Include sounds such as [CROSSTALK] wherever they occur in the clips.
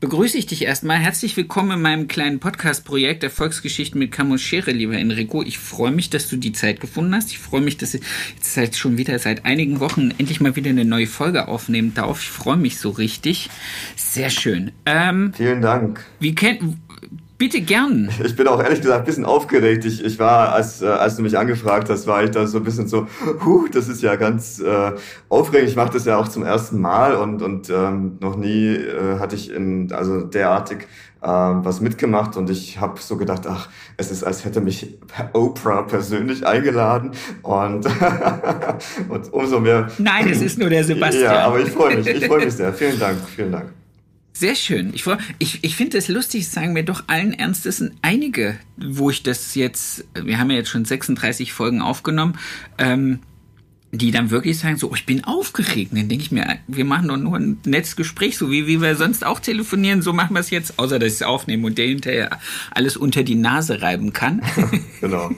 begrüße ich dich erstmal. Herzlich willkommen in meinem kleinen Podcast-Projekt Erfolgsgeschichten mit Camus Schere, lieber Enrico. Ich freue mich, dass du die Zeit gefunden hast. Ich freue mich, dass ich jetzt seit schon wieder seit einigen Wochen endlich mal wieder eine neue Folge aufnehmen darf. Ich freue mich so richtig. Sehr schön. Ähm, Vielen Dank. Wie kennt Bitte gern. Ich bin auch ehrlich gesagt ein bisschen aufgeregt. Ich, ich war, als, äh, als du mich angefragt hast, war ich da so ein bisschen so, huh, das ist ja ganz äh, aufregend. Ich mache das ja auch zum ersten Mal und, und ähm, noch nie äh, hatte ich in, also derartig äh, was mitgemacht und ich habe so gedacht, ach, es ist, als hätte mich Oprah persönlich eingeladen und, [LAUGHS] und umso mehr. Nein, es ist nur der [LAUGHS] Sebastian. Ja, aber ich freue mich, ich freue mich sehr. Vielen Dank, vielen Dank. Sehr schön. Ich, ich, ich finde es lustig, sagen mir doch allen Ernstes einige, wo ich das jetzt, wir haben ja jetzt schon 36 Folgen aufgenommen, ähm, die dann wirklich sagen, so, oh, ich bin aufgeregt. dann denke ich mir, wir machen doch nur ein nettes Gespräch, so wie, wie wir sonst auch telefonieren, so machen wir es jetzt, außer dass ich es aufnehme und der hinterher alles unter die Nase reiben kann. [LAUGHS] genau.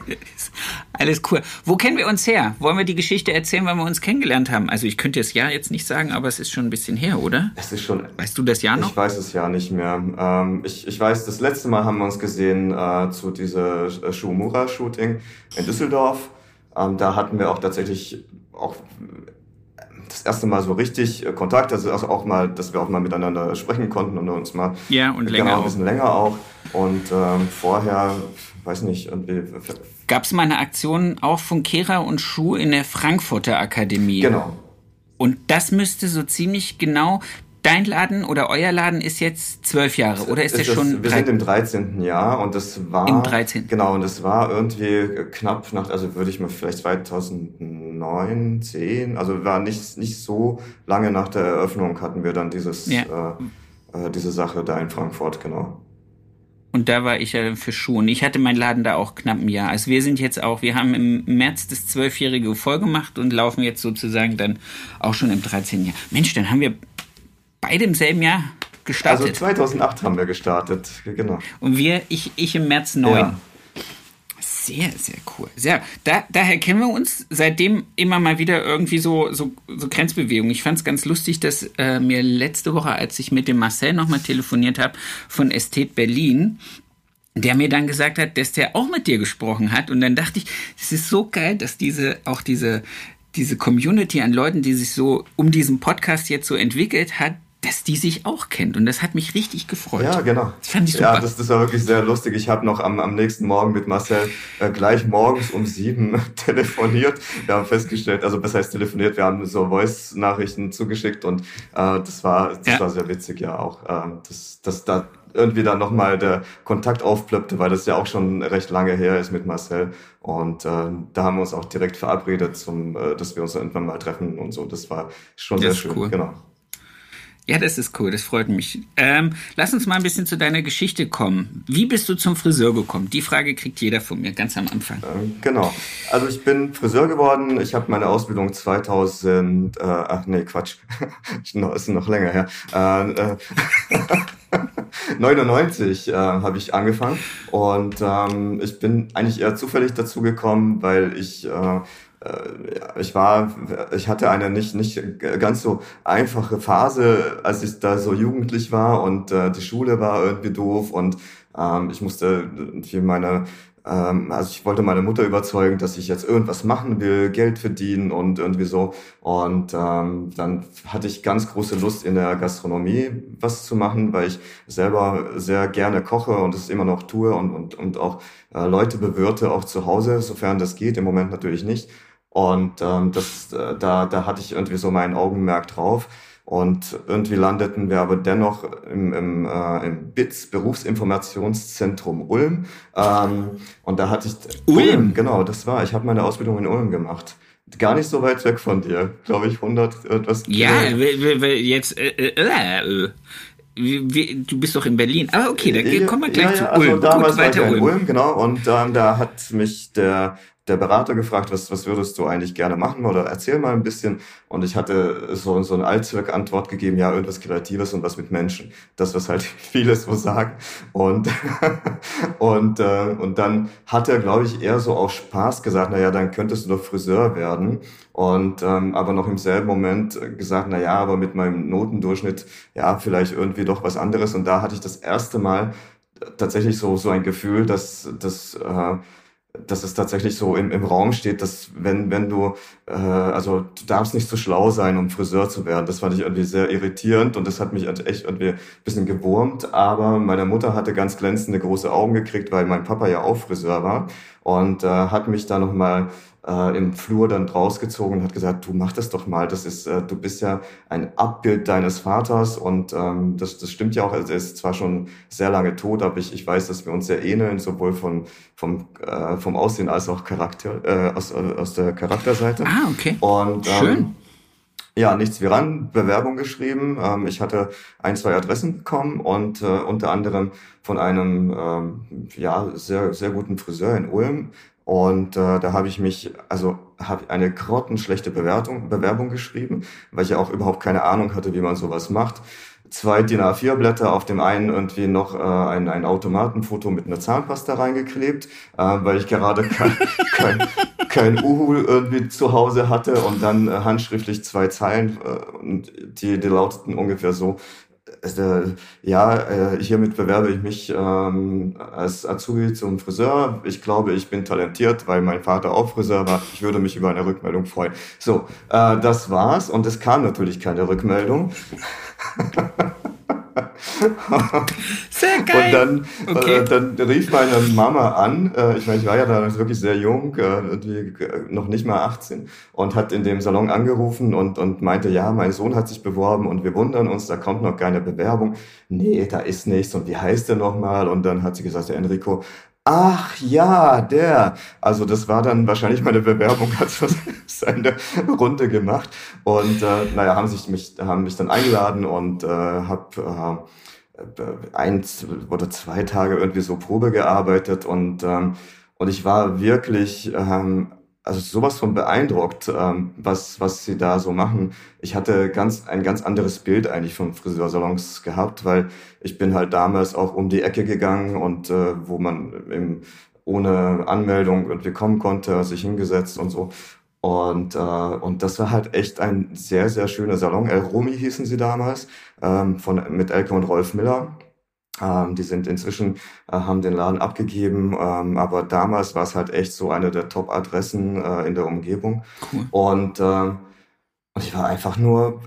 alles cool. Wo kennen wir uns her? Wollen wir die Geschichte erzählen, wann wir uns kennengelernt haben? Also ich könnte das Jahr jetzt nicht sagen, aber es ist schon ein bisschen her, oder? Es ist schon. Weißt du das Jahr noch? Ich weiß es ja nicht mehr. Ähm, ich, ich weiß, das letzte Mal haben wir uns gesehen äh, zu dieser Schuhmura-Shooting in Düsseldorf. Ähm, da hatten wir auch tatsächlich auch das erste Mal so richtig äh, Kontakt, also auch mal, dass wir auch mal miteinander sprechen konnten und uns mal ja und länger genau, ein bisschen länger auch. Und ähm, vorher weiß nicht irgendwie gab es mal eine Aktion auch von Kera und Schuh in der Frankfurter Akademie? Genau. Und das müsste so ziemlich genau Dein Laden oder euer Laden ist jetzt zwölf Jahre, oder ist, ist der schon? Wir sind im 13. Jahr und das war. Im 13. Genau, und das war irgendwie knapp nach, also würde ich mal vielleicht 2009, 10, also war nicht, nicht so lange nach der Eröffnung hatten wir dann dieses, ja. äh, äh, diese Sache da in Frankfurt, genau. Und da war ich ja für Schuhe. Und ich hatte meinen Laden da auch knapp ein Jahr. Also wir sind jetzt auch, wir haben im März das zwölfjährige voll gemacht und laufen jetzt sozusagen dann auch schon im 13. Jahr. Mensch, dann haben wir beide im selben Jahr gestartet. Also 2008 haben wir gestartet, genau. Und wir, ich, ich im März 9. Ja. Sehr, sehr cool. Sehr, da, daher kennen wir uns seitdem immer mal wieder irgendwie so, so, so Grenzbewegungen. Ich fand es ganz lustig, dass äh, mir letzte Woche, als ich mit dem Marcel nochmal telefoniert habe von Ästhet Berlin, der mir dann gesagt hat, dass der auch mit dir gesprochen hat. Und dann dachte ich, es ist so geil, dass diese, auch diese, diese Community an Leuten, die sich so um diesen Podcast jetzt so entwickelt hat, dass die sich auch kennt. Und das hat mich richtig gefreut. Ja, genau. Das fand ich super. Ja, das, das war wirklich sehr lustig. Ich habe noch am, am nächsten Morgen mit Marcel äh, gleich morgens um sieben [LAUGHS] telefoniert. Wir haben festgestellt, also was heißt telefoniert, wir haben so Voice-Nachrichten zugeschickt und äh, das war das ja. war sehr witzig, ja auch. Äh, dass, dass da irgendwie dann nochmal der Kontakt aufplöppte, weil das ja auch schon recht lange her ist mit Marcel. Und äh, da haben wir uns auch direkt verabredet, zum, äh, dass wir uns irgendwann mal treffen und so. Das war schon das sehr schön. Cool. Genau. Ja, das ist cool, das freut mich. Ähm, lass uns mal ein bisschen zu deiner Geschichte kommen. Wie bist du zum Friseur gekommen? Die Frage kriegt jeder von mir ganz am Anfang. Ähm, genau. Also ich bin Friseur geworden. Ich habe meine Ausbildung 2000, äh, ach nee, Quatsch, [LAUGHS] ist noch länger her. Äh, äh, [LAUGHS] 99 äh, habe ich angefangen und ähm, ich bin eigentlich eher zufällig dazu gekommen, weil ich äh, äh, ich war, ich hatte eine nicht, nicht ganz so einfache Phase, als ich da so jugendlich war und äh, die Schule war irgendwie doof und ähm, ich musste für meine, ähm, also ich wollte meine Mutter überzeugen, dass ich jetzt irgendwas machen will, Geld verdienen und irgendwie so. Und ähm, dann hatte ich ganz große Lust in der Gastronomie was zu machen, weil ich selber sehr gerne koche und es immer noch tue und, und, und auch äh, Leute bewirte, auch zu Hause, sofern das geht, im Moment natürlich nicht. Und ähm, das, äh, da, da hatte ich irgendwie so mein Augenmerk drauf. Und irgendwie landeten wir aber dennoch im, im, äh, im BITS Berufsinformationszentrum Ulm. Ähm, und da hatte ich Ulm, Ulm genau, das war. Ich habe meine Ausbildung in Ulm gemacht. Gar nicht so weit weg von dir, glaube ich, 100 etwas. Ja, jetzt äh, äh, äh, wie, du bist doch in Berlin. Aber okay, da kommen wir gleich ja, zu Ulm. Also damals Gut, weiter war ich in Ulm, genau. Und ähm, da hat mich der der Berater gefragt, was, was würdest du eigentlich gerne machen oder erzähl mal ein bisschen. Und ich hatte so, so eine Allzweck-Antwort gegeben, ja, irgendwas Kreatives und was mit Menschen. Das, was halt [LAUGHS] viele so sagen. Und, [LAUGHS] und, äh, und dann hat er, glaube ich, eher so aus Spaß gesagt, na ja, dann könntest du doch Friseur werden. Und ähm, aber noch im selben Moment gesagt, na ja, aber mit meinem Notendurchschnitt, ja, vielleicht irgendwie doch was anderes. Und da hatte ich das erste Mal tatsächlich so, so ein Gefühl, dass, dass äh, dass es tatsächlich so im, im Raum steht, dass wenn, wenn du, äh, also du darfst nicht zu so schlau sein, um Friseur zu werden. Das fand ich irgendwie sehr irritierend und das hat mich echt irgendwie ein bisschen gewurmt. Aber meine Mutter hatte ganz glänzende große Augen gekriegt, weil mein Papa ja auch Friseur war und äh, hat mich da nochmal äh, im Flur dann rausgezogen und hat gesagt, du mach das doch mal, das ist, äh, du bist ja ein Abbild deines Vaters und ähm, das, das stimmt ja auch, also er ist zwar schon sehr lange tot, aber ich, ich weiß, dass wir uns sehr ähneln, sowohl von, vom, äh, vom Aussehen als auch Charakter, äh, aus, aus der Charakterseite. Ah, okay. Und, ähm, Schön. Ja, nichts wie ran, Bewerbung geschrieben. Ähm, ich hatte ein, zwei Adressen bekommen und äh, unter anderem von einem ähm, ja sehr sehr guten Friseur in Ulm, und äh, da habe ich mich, also habe eine grottenschlechte Bewertung, Bewerbung geschrieben, weil ich ja auch überhaupt keine Ahnung hatte, wie man sowas macht. Zwei DIN A4 Blätter, auf dem einen irgendwie noch äh, ein, ein Automatenfoto mit einer Zahnpasta reingeklebt, äh, weil ich gerade kein, [LAUGHS] kein, kein Uhu irgendwie zu Hause hatte und dann äh, handschriftlich zwei Zeilen äh, und die, die lauteten ungefähr so, äh, ja, äh, hiermit bewerbe ich mich ähm, als Azubi zum Friseur. Ich glaube, ich bin talentiert, weil mein Vater auch Friseur war. Ich würde mich über eine Rückmeldung freuen. So, äh, das war's und es kam natürlich keine Rückmeldung. [LAUGHS] Sehr geil. Und dann, okay. äh, dann rief meine Mama an, äh, ich meine, ich war ja da wirklich sehr jung, äh, noch nicht mal 18, und hat in dem Salon angerufen und, und meinte, ja, mein Sohn hat sich beworben und wir wundern uns, da kommt noch keine Bewerbung. Nee, da ist nichts und wie heißt der nochmal? Und dann hat sie gesagt, der Enrico, Ach ja, der. Also das war dann wahrscheinlich meine Bewerbung, [LAUGHS] hat seine Runde gemacht. Und äh, naja, haben sich mich, haben mich dann eingeladen und äh, habe äh, eins oder zwei Tage irgendwie so Probe gearbeitet und ähm, und ich war wirklich ähm, also sowas von beeindruckt, ähm, was, was sie da so machen. Ich hatte ganz, ein ganz anderes Bild eigentlich von Friseursalons gehabt, weil ich bin halt damals auch um die Ecke gegangen und äh, wo man eben ohne Anmeldung irgendwie kommen konnte, sich hingesetzt und so. Und, äh, und das war halt echt ein sehr, sehr schöner Salon. El Rumi hießen sie damals, ähm, von, mit Elke und Rolf Miller. Ähm, die sind inzwischen, äh, haben den Laden abgegeben, ähm, aber damals war es halt echt so eine der Top-Adressen äh, in der Umgebung. Cool. Und, äh, und ich war einfach nur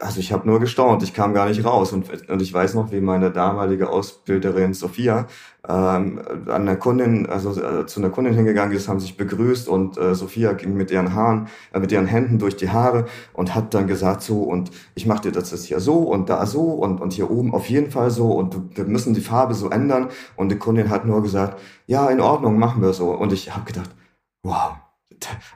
also ich habe nur gestaunt, ich kam gar nicht raus. Und, und ich weiß noch, wie meine damalige Ausbilderin Sophia ähm, an einer Kundin, also äh, zu einer Kundin hingegangen ist, haben sich begrüßt und äh, Sophia ging mit ihren Haaren, äh, mit ihren Händen durch die Haare und hat dann gesagt so und ich mache dir das jetzt hier so und da so und und hier oben auf jeden Fall so und wir müssen die Farbe so ändern. Und die Kundin hat nur gesagt, ja in Ordnung, machen wir so. Und ich habe gedacht, wow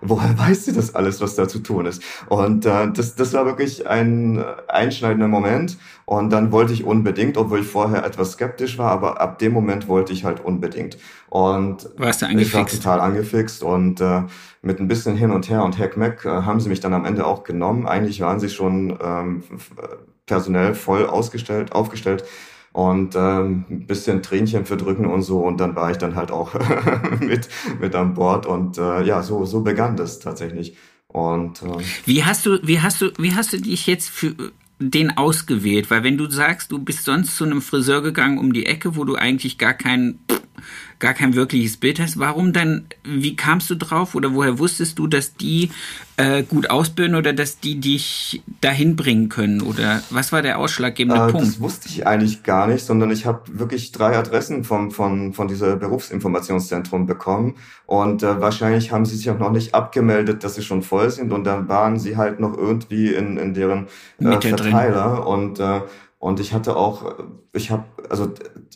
woher weißt du das alles, was da zu tun ist? Und äh, das, das war wirklich ein einschneidender Moment. Und dann wollte ich unbedingt, obwohl ich vorher etwas skeptisch war, aber ab dem Moment wollte ich halt unbedingt. Und Warst du angefixt? ich war total angefixt und äh, mit ein bisschen hin und her und Hackmack äh, haben sie mich dann am Ende auch genommen. Eigentlich waren sie schon ähm, personell voll ausgestellt, aufgestellt und ähm, ein bisschen Tränchen verdrücken und so. Und dann war ich dann halt auch [LAUGHS] mit mit an Bord. Und äh, ja so so begann das tatsächlich. Und äh, wie hast du wie hast du wie hast du dich jetzt für den ausgewählt? Weil wenn du sagst du bist sonst zu einem Friseur gegangen um die Ecke wo du eigentlich gar keinen gar kein wirkliches Bild hast, warum dann, wie kamst du drauf oder woher wusstest du, dass die äh, gut ausbilden oder dass die dich dahin bringen können? Oder was war der ausschlaggebende äh, Punkt? Das wusste ich eigentlich gar nicht, sondern ich habe wirklich drei Adressen vom, von, von dieser Berufsinformationszentrum bekommen. Und äh, wahrscheinlich haben sie sich auch noch nicht abgemeldet, dass sie schon voll sind. Und dann waren sie halt noch irgendwie in, in deren äh, Verteiler drin. und äh, Und ich hatte auch, ich habe, also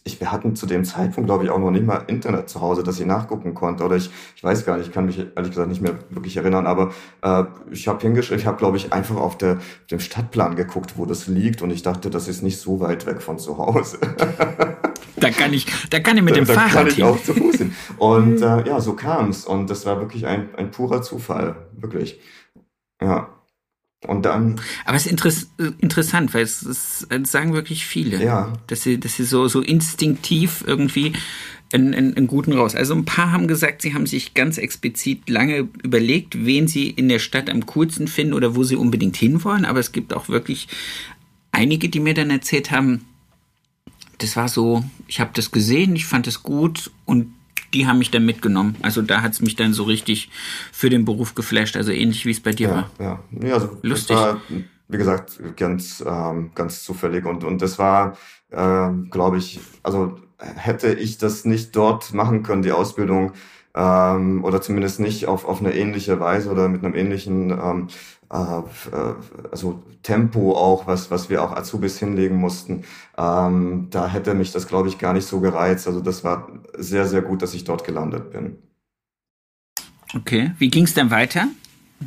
ich, wir hatten zu dem Zeitpunkt, glaube ich, auch noch nicht mal Internet zu Hause, dass ich nachgucken konnte. Oder ich, ich weiß gar nicht, ich kann mich ehrlich gesagt nicht mehr wirklich erinnern, aber äh, ich habe hingeschrieben, ich habe, glaube ich, einfach auf der, dem Stadtplan geguckt, wo das liegt. Und ich dachte, das ist nicht so weit weg von zu Hause. [LAUGHS] da kann ich, da kann ich mit dem da, da Fahrrad kann ich hin. auch zu Fuß hin. Und äh, ja, so kam's. Und das war wirklich ein, ein purer Zufall, wirklich. Ja. Und dann. Aber es ist interess interessant, weil es, es, es sagen wirklich viele, Ja. dass sie, dass sie so, so instinktiv irgendwie einen, einen, einen guten raus. Also ein paar haben gesagt, sie haben sich ganz explizit lange überlegt, wen sie in der Stadt am coolsten finden oder wo sie unbedingt hinwollen. Aber es gibt auch wirklich einige, die mir dann erzählt haben, das war so, ich habe das gesehen, ich fand es gut und die haben mich dann mitgenommen. Also da hat es mich dann so richtig für den Beruf geflasht, also ähnlich wie es bei dir Ja, war. ja. Nee, also Lustig. War, wie gesagt, ganz, ähm, ganz zufällig. Und, und das war, ähm, glaube ich, also hätte ich das nicht dort machen können, die Ausbildung, ähm, oder zumindest nicht auf, auf eine ähnliche Weise oder mit einem ähnlichen ähm, äh, äh, also Tempo auch, was, was wir auch Azubis hinlegen mussten, ähm, da hätte mich das, glaube ich, gar nicht so gereizt. Also das war sehr, sehr gut, dass ich dort gelandet bin. Okay, wie ging es dann weiter?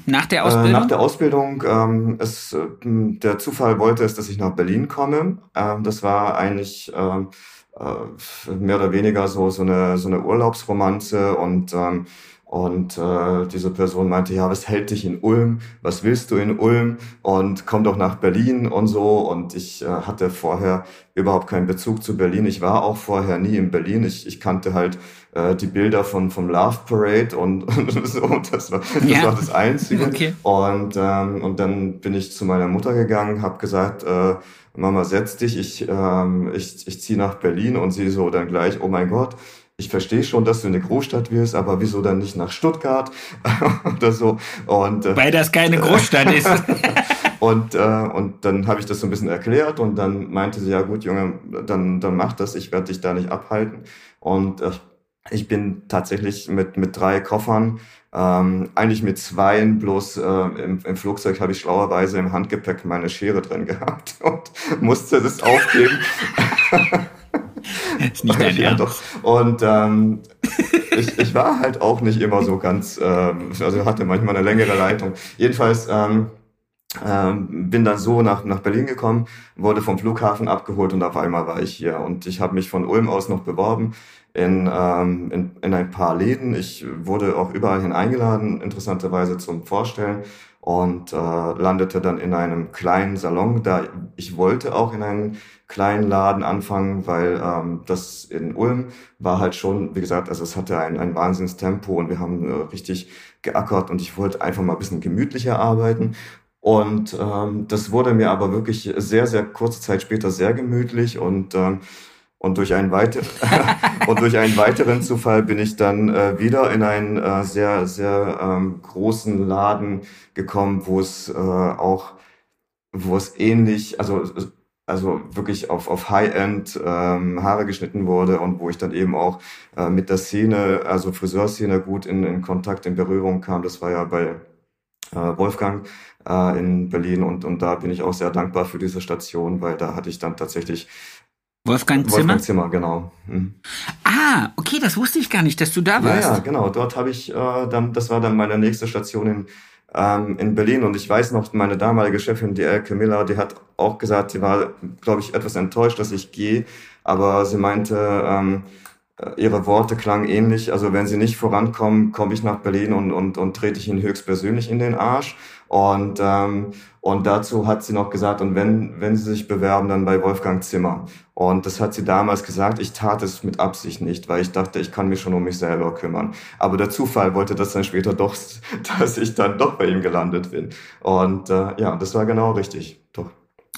Nach der Äh, Ausbildung? nach der Ausbildung, ähm, es, äh, der Zufall wollte es, dass ich nach Berlin komme. Ähm, das war eigentlich ähm, äh, mehr oder weniger so, so, eine, so eine Urlaubsromanze und, ähm, und äh, diese Person meinte, ja, was hält dich in Ulm? Was willst du in Ulm? Und komm doch nach Berlin und so. Und ich äh, hatte vorher überhaupt keinen Bezug zu Berlin. Ich war auch vorher nie in Berlin. Ich, ich kannte halt äh, die Bilder von vom Love Parade und, [LAUGHS] und so. Das war das, Ja. war das Einzige. Okay. Und, ähm, und dann bin ich zu meiner Mutter gegangen, habe gesagt, äh, Mama, setz dich, ich, ähm, ich, ich ziehe nach Berlin. Und sie so dann gleich, oh mein Gott, ich verstehe schon, dass du in eine Großstadt willst, aber wieso dann nicht nach Stuttgart [LAUGHS] oder so? Und, äh, Weil das keine Großstadt ist. [LAUGHS] und, äh, und dann habe ich das so ein bisschen erklärt und dann meinte sie, ja gut, Junge, dann, dann mach das, ich werde dich da nicht abhalten. Und äh, ich bin tatsächlich mit, mit drei Koffern, ähm, eigentlich mit zweien, bloß äh, im, im Flugzeug habe ich schlauerweise im Handgepäck meine Schere drin gehabt [LAUGHS] und musste das aufgeben. [LAUGHS] ist nicht dein ja, doch. Und ähm, ich, ich war halt auch nicht immer so ganz, ähm, also hatte manchmal eine längere Leitung. Jedenfalls ähm, ähm, bin dann so nach, nach Berlin gekommen, wurde vom Flughafen abgeholt und auf einmal war ich hier. Und ich habe mich von Ulm aus noch beworben in, ähm, in, in ein paar Läden. Ich wurde auch überall hin eingeladen, interessanterweise zum Vorstellen und äh, landete dann in einem kleinen Salon. Da ich wollte auch in einen kleinen Laden anfangen, weil ähm, das in Ulm war halt schon, wie gesagt, also es hatte ein, ein Wahnsinnstempo und wir haben äh, richtig geackert und ich wollte einfach mal ein bisschen gemütlicher arbeiten. Und ähm, das wurde mir aber wirklich sehr, sehr kurze Zeit später sehr gemütlich und ähm, und durch einen [LAUGHS] und durch einen weiteren Zufall bin ich dann äh, wieder in einen äh, sehr sehr ähm, großen Laden gekommen, wo es äh, auch wo es ähnlich also also wirklich auf auf High-End ähm, Haare geschnitten wurde und wo ich dann eben auch äh, mit der Szene also Friseurszene gut in, in Kontakt in Berührung kam. Das war ja bei äh, Wolfgang äh, in Berlin und und da bin ich auch sehr dankbar für diese Station, weil da hatte ich dann tatsächlich Wolfgang Zimmer? Wolfgang Zimmer, genau. Mhm. Ah, okay, das wusste ich gar nicht, dass du da Ja, warst. ja, genau. Dort habe ich äh, dann, das war dann meine nächste Station in, ähm, in Berlin. Und ich weiß noch, meine damalige Chefin, die Elke Miller, die hat auch gesagt, sie war, glaube ich, etwas enttäuscht, dass ich gehe. Aber sie meinte, ähm, äh, ihre Worte klangen ähnlich. Also wenn sie nicht vorankommen, komme ich nach Berlin und, und, und trete ich ihnen höchstpersönlich in den Arsch. Und, ähm, und dazu hat sie noch gesagt, und wenn, wenn sie sich bewerben, dann bei Wolfgang Zimmer. Und das hat sie damals gesagt. Ich tat es mit Absicht nicht, weil ich dachte, ich kann mich schon um mich selber kümmern. Aber der Zufall wollte das dann später doch, [LAUGHS] dass ich dann doch bei ihm gelandet bin. Und äh, ja, das war genau richtig. Doch.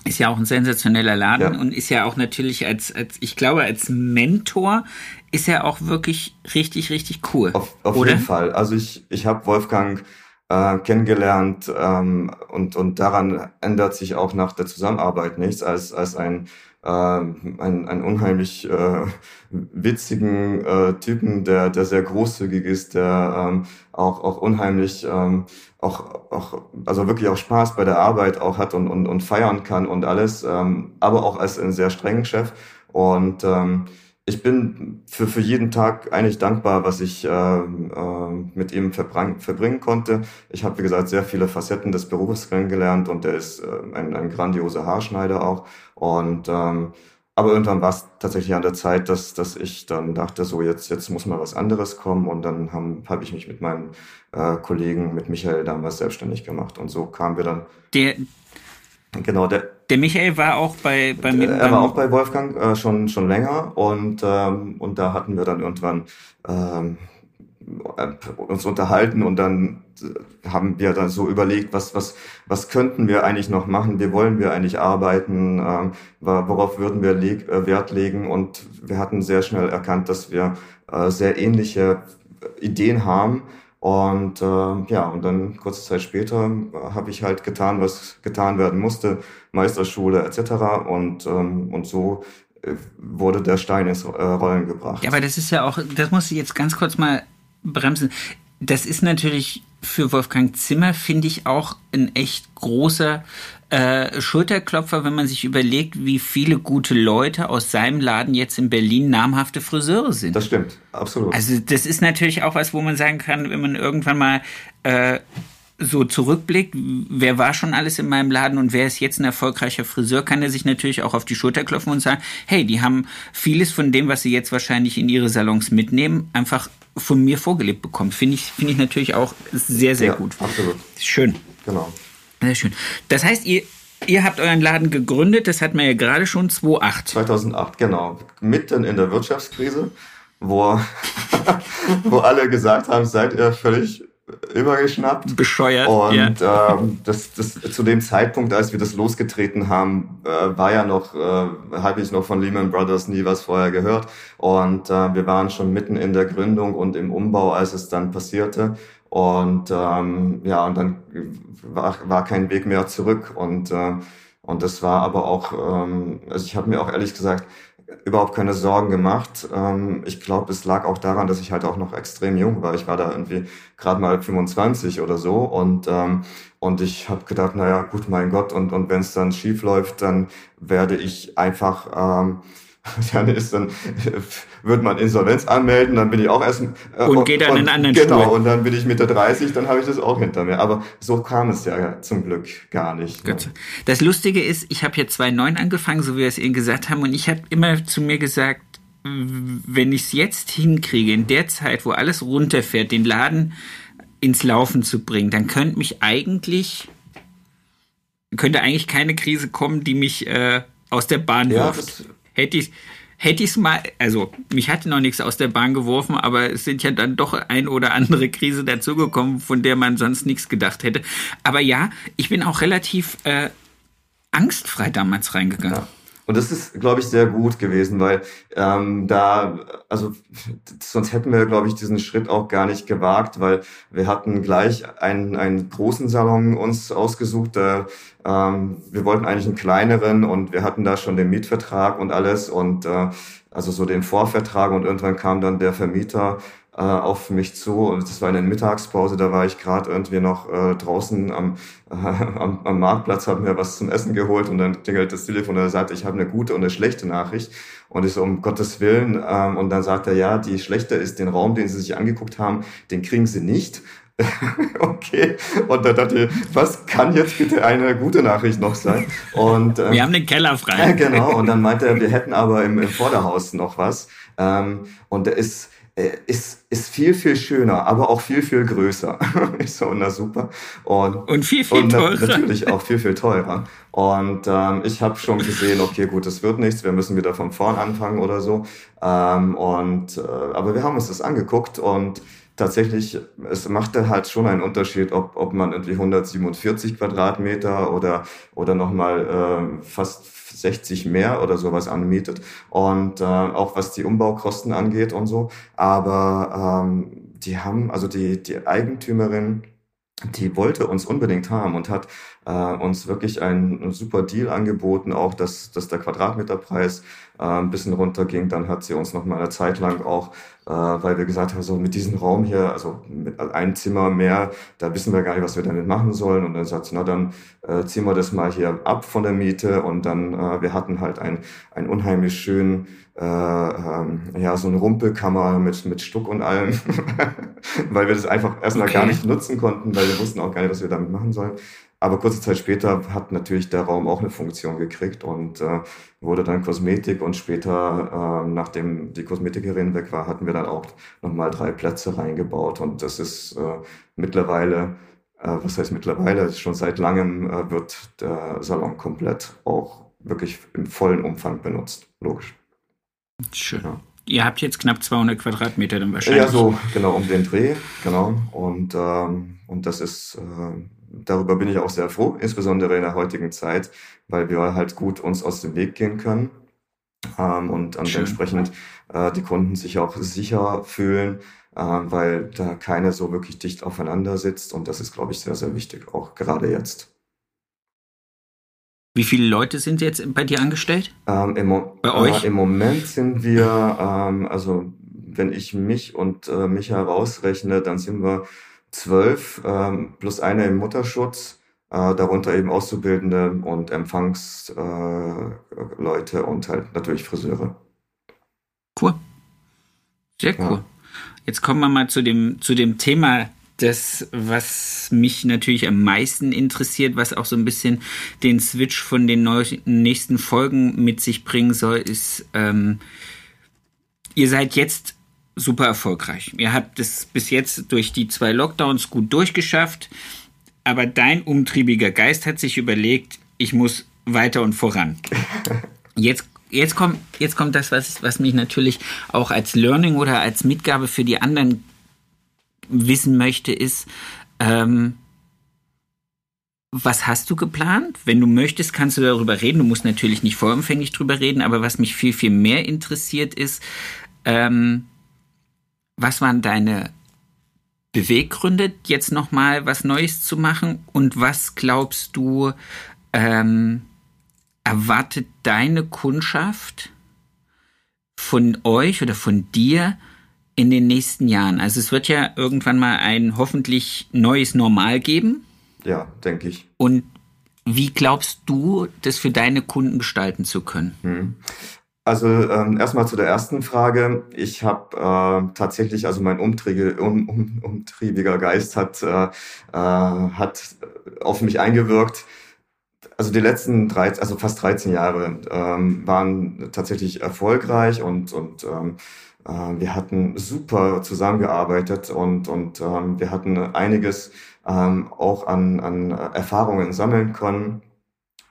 Ist ja auch ein sensationeller Laden Ja. und ist ja auch natürlich als, als, ich glaube, als Mentor ist er auch wirklich richtig, richtig cool. Auf, auf jeden Fall. Also ich, ich habe Wolfgang äh, kennengelernt ähm, und, und daran ändert sich auch nach der Zusammenarbeit nichts als, als ein einen, einen unheimlich äh, witzigen äh, Typen, der, der sehr großzügig ist, der ähm, auch, auch unheimlich ähm, auch, auch, also wirklich auch Spaß bei der Arbeit auch hat und, und, und feiern kann und alles, ähm, aber auch als einen sehr strengen Chef. Und ähm, ich bin für, für jeden Tag eigentlich dankbar, was ich äh, äh, mit ihm verbring, verbringen konnte. Ich habe, wie gesagt, sehr viele Facetten des Berufs kennengelernt und er ist äh, ein, ein grandioser Haarschneider auch. Und ähm, aber irgendwann war es tatsächlich an der Zeit, dass, dass ich dann dachte, so jetzt, jetzt muss mal was anderes kommen. Und dann habe hab ich mich mit meinem äh, Kollegen, mit Michael damals selbstständig gemacht. Und so kamen wir dann. Der, genau, der, der Michael war auch bei, bei mir. Er war auch bei Wolfgang äh, schon, schon länger. Und, ähm, und da hatten wir dann irgendwann ähm, uns unterhalten und dann haben wir dann so überlegt, was, was, was könnten wir eigentlich noch machen, wie wollen wir eigentlich arbeiten, ähm, worauf würden wir leg, äh, Wert legen und wir hatten sehr schnell erkannt, dass wir äh, sehr ähnliche Ideen haben und äh, ja, und dann kurze Zeit später habe ich halt getan, was getan werden musste, Meisterschule etc. Und, ähm, und so äh, wurde der Stein ins äh, Rollen gebracht. Ja, aber das ist ja auch, das muss ich jetzt ganz kurz mal bremsen. Das ist natürlich für Wolfgang Zimmer, finde ich, auch ein echt großer äh, Schulterklopfer, wenn man sich überlegt, wie viele gute Leute aus seinem Laden jetzt in Berlin namhafte Friseure sind. Das stimmt, absolut. Also das ist natürlich auch was, wo man sagen kann, wenn man irgendwann mal äh, so zurückblickt, wer war schon alles in meinem Laden und wer ist jetzt ein erfolgreicher Friseur, kann er sich natürlich auch auf die Schulter klopfen und sagen, hey, die haben vieles von dem, was sie jetzt wahrscheinlich in ihre Salons mitnehmen, einfach von mir vorgelebt bekommen. Finde ich, finde ich natürlich auch sehr, sehr ja, gut. Absolut. Schön. Genau. Sehr schön. Das heißt, ihr, ihr habt euren Laden gegründet, das hat man ja gerade schon 2008. 2008, genau. Mitten in der Wirtschaftskrise, wo, [LAUGHS] wo alle gesagt haben, seid ihr völlig übergeschnappt. Bescheuert. Und ja. ähm, das, das, zu dem Zeitpunkt, als wir das losgetreten haben, äh, war ja noch, äh, habe ich noch von Lehman Brothers nie was vorher gehört. Und äh, wir waren schon mitten in der Gründung und im Umbau, als es dann passierte. Und ähm, ja, und dann war, war kein Weg mehr zurück. Und, äh, und das war aber auch, ähm, also ich habe mir auch ehrlich gesagt überhaupt keine Sorgen gemacht. Ähm, ich glaube, es lag auch daran, dass ich halt auch noch extrem jung war. Ich war da irgendwie gerade mal 25 oder so und ähm, und ich habe gedacht, naja, gut, mein Gott, und und wenn es dann schief läuft, dann werde ich einfach ähm, [LAUGHS] dann ist dann wird man Insolvenz anmelden, dann bin ich auch erst äh, und geht dann in einen anderen genau Stuhl. und dann bin ich Mitte 30, dann habe ich das auch hinter mir. Aber so kam es ja zum Glück gar nicht. Ne? Das Lustige ist, ich habe jetzt 2009 angefangen, so wie wir es Ihnen gesagt haben, und ich habe immer zu mir gesagt, wenn ich es jetzt hinkriege, in der Zeit, wo alles runterfährt, den Laden ins Laufen zu bringen, dann könnte mich eigentlich könnte eigentlich keine Krise kommen, die mich äh, aus der Bahn ja, wirft hätte ich hätte ich es mal, also mich hatte noch nichts aus der Bahn geworfen, aber es sind ja dann doch ein oder andere Krise dazugekommen, von der man sonst nichts gedacht hätte. Aber ja, ich bin auch relativ äh, angstfrei damals reingegangen. Ja. Und das ist, glaube ich, sehr gut gewesen, weil ähm, da, also sonst hätten wir, glaube ich, diesen Schritt auch gar nicht gewagt, weil wir hatten gleich einen, einen großen Salon uns ausgesucht. Äh, ähm, wir wollten eigentlich einen kleineren und wir hatten da schon den Mietvertrag und alles und äh, also so den Vorvertrag und irgendwann kam dann der Vermieter äh, auf mich zu und das war in der Mittagspause, da war ich gerade irgendwie noch äh, draußen am, äh, [LAUGHS] am, am Marktplatz, habe mir was zum Essen geholt und dann klingelt das Telefon und er sagt, ich habe eine gute und eine schlechte Nachricht und ich so, um Gottes Willen ähm, und dann sagt er, ja, die schlechte ist den Raum, den Sie sich angeguckt haben, den kriegen Sie nicht [LAUGHS] okay. Und da dachte ich, was kann jetzt bitte eine gute Nachricht noch sein? Und, ähm, wir haben den Keller frei. Äh, [LAUGHS] genau. Und dann meinte er, wir hätten aber im, im Vorderhaus noch was. Ähm, und der ist ist, ist viel, viel schöner, aber auch viel, viel größer. [LAUGHS] ich so, na super. Und, und viel, viel und teurer. Natürlich auch viel, viel teurer. Und ähm, ich habe schon gesehen, okay, gut, das wird nichts, wir müssen wieder von vorn anfangen oder so. Ähm, und äh, aber wir haben uns das angeguckt und tatsächlich, es machte halt schon einen Unterschied, ob, ob man irgendwie 147 Quadratmeter oder, oder nochmal äh, fast 60 mehr oder sowas anmietet und äh, auch was die Umbaukosten angeht und so. Aber ähm, die haben, also die, die Eigentümerin, die wollte uns unbedingt haben und hat äh, uns wirklich ein, super Deal angeboten, auch dass, dass der Quadratmeterpreis äh, ein bisschen runterging. Dann hat sie uns noch mal eine Zeit lang auch, weil wir gesagt haben, so mit diesem Raum hier, also mit ein Zimmer mehr, da wissen wir gar nicht, was wir damit machen sollen. Und dann sagt sie, na dann äh, ziehen wir das mal hier ab von der Miete. Und dann, äh, wir hatten halt ein, ein unheimlich schön äh, ähm, ja, so eine Rumpelkammer mit, mit Stuck und allem, [LAUGHS] weil wir das einfach erstmal okay. gar nicht nutzen konnten, weil wir wussten auch gar nicht, was wir damit machen sollen. Aber kurze Zeit später hat natürlich der Raum auch eine Funktion gekriegt und äh, wurde dann Kosmetik und später, äh, nachdem die Kosmetikerin weg war, hatten wir dann auch nochmal drei Plätze reingebaut und das ist äh, mittlerweile, äh, was heißt mittlerweile, schon seit langem äh, wird der Salon komplett auch wirklich im vollen Umfang benutzt, logisch. Schön. Ja. Ihr habt jetzt knapp 200 Quadratmeter dann wahrscheinlich. Ja, so genau um den Dreh, genau. Und ähm, und das ist äh, darüber bin ich auch sehr froh, insbesondere in der heutigen Zeit, weil wir halt gut uns aus dem Weg gehen können ähm, und, und entsprechend äh, die Kunden sich auch sicher fühlen, äh, weil da keiner so wirklich dicht aufeinander sitzt und das ist, glaube ich, sehr sehr wichtig, auch gerade jetzt. Wie viele Leute sind jetzt bei dir angestellt? Ähm, im, bei euch? Äh, Im Moment sind wir, ähm, also wenn ich mich und äh, mich herausrechne, dann sind wir zwölf ähm, plus eine im Mutterschutz, äh, darunter eben Auszubildende und Empfangsleute äh, und halt natürlich Friseure. Cool. Sehr cool. Ja. Jetzt kommen wir mal zu dem, zu dem Thema das, was mich natürlich am meisten interessiert, was auch so ein bisschen den Switch von den nächsten Folgen mit sich bringen soll, ist, ähm, ihr seid jetzt super erfolgreich. Ihr habt es bis jetzt durch die zwei Lockdowns gut durchgeschafft, aber dein umtriebiger Geist hat sich überlegt, ich muss weiter und voran. [LAUGHS] Jetzt jetzt kommt, jetzt kommt das, was, was mich natürlich auch als Learning oder als Mitgabe für die anderen wissen möchte, ist, ähm, was hast du geplant? Wenn du möchtest, kannst du darüber reden. Du musst natürlich nicht vorempfänglich darüber reden, aber was mich viel, viel mehr interessiert ist, ähm, was waren deine Beweggründe, jetzt nochmal was Neues zu machen? Und was glaubst du, ähm, erwartet deine Kundschaft von euch oder von dir in den nächsten Jahren? Also es wird ja irgendwann mal ein hoffentlich neues Normal geben. Ja, denke ich. Und wie glaubst du, das für deine Kunden gestalten zu können? Hm. Also ähm, erstmal zu der ersten Frage. Ich habe äh, tatsächlich, also mein umtriebige, um, um, umtriebiger Geist hat, äh, äh, hat auf mich eingewirkt. Also die letzten 13, also fast 13 Jahre ähm, waren tatsächlich erfolgreich und, und ähm, äh, wir hatten super zusammengearbeitet und, und ähm, wir hatten einiges ähm, auch an, an Erfahrungen sammeln können.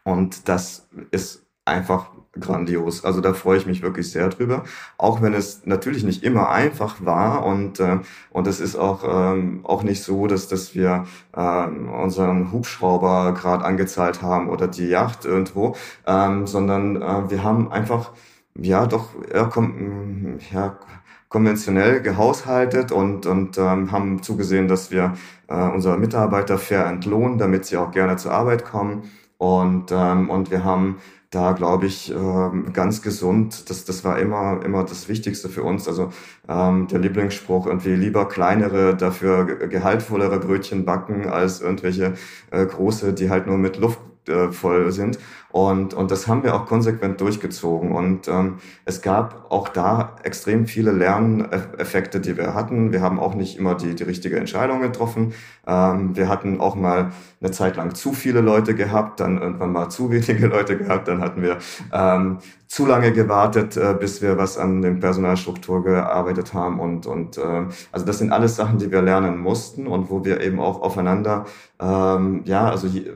Und das ist einfach grandios. Also da freue ich mich wirklich sehr drüber. Auch wenn es natürlich nicht immer einfach war und äh, und es ist auch ähm, auch nicht so, dass dass wir äh, unseren Hubschrauber gerade angezahlt haben oder die Yacht irgendwo, ähm, sondern äh, wir haben einfach ja doch ja, komm, ja konventionell gehaushaltet und, und ähm, haben zugesehen, dass wir äh, unsere Mitarbeiter fair entlohnen, damit sie auch gerne zur Arbeit kommen. Und, ähm, und wir haben da glaube ich ähm, ganz gesund. Das, das war immer, immer das Wichtigste für uns. Also ähm, der Lieblingsspruch irgendwie lieber kleinere, dafür gehaltvollere Brötchen backen als irgendwelche äh, große, die halt nur mit Luft äh, voll sind. Und, und das haben wir auch konsequent durchgezogen. Und ähm, es gab auch da extrem viele Lerneffekte, die wir hatten. Wir haben auch nicht immer die, die richtige Entscheidung getroffen. Ähm, wir hatten auch mal eine Zeit lang zu viele Leute gehabt, dann irgendwann mal zu wenige [LAUGHS] Leute gehabt. Dann hatten wir ähm, zu lange gewartet, äh, bis wir was an der Personalstruktur gearbeitet haben. Und, und äh, also das sind alles Sachen, die wir lernen mussten und wo wir eben auch aufeinander, ähm, ja, also je,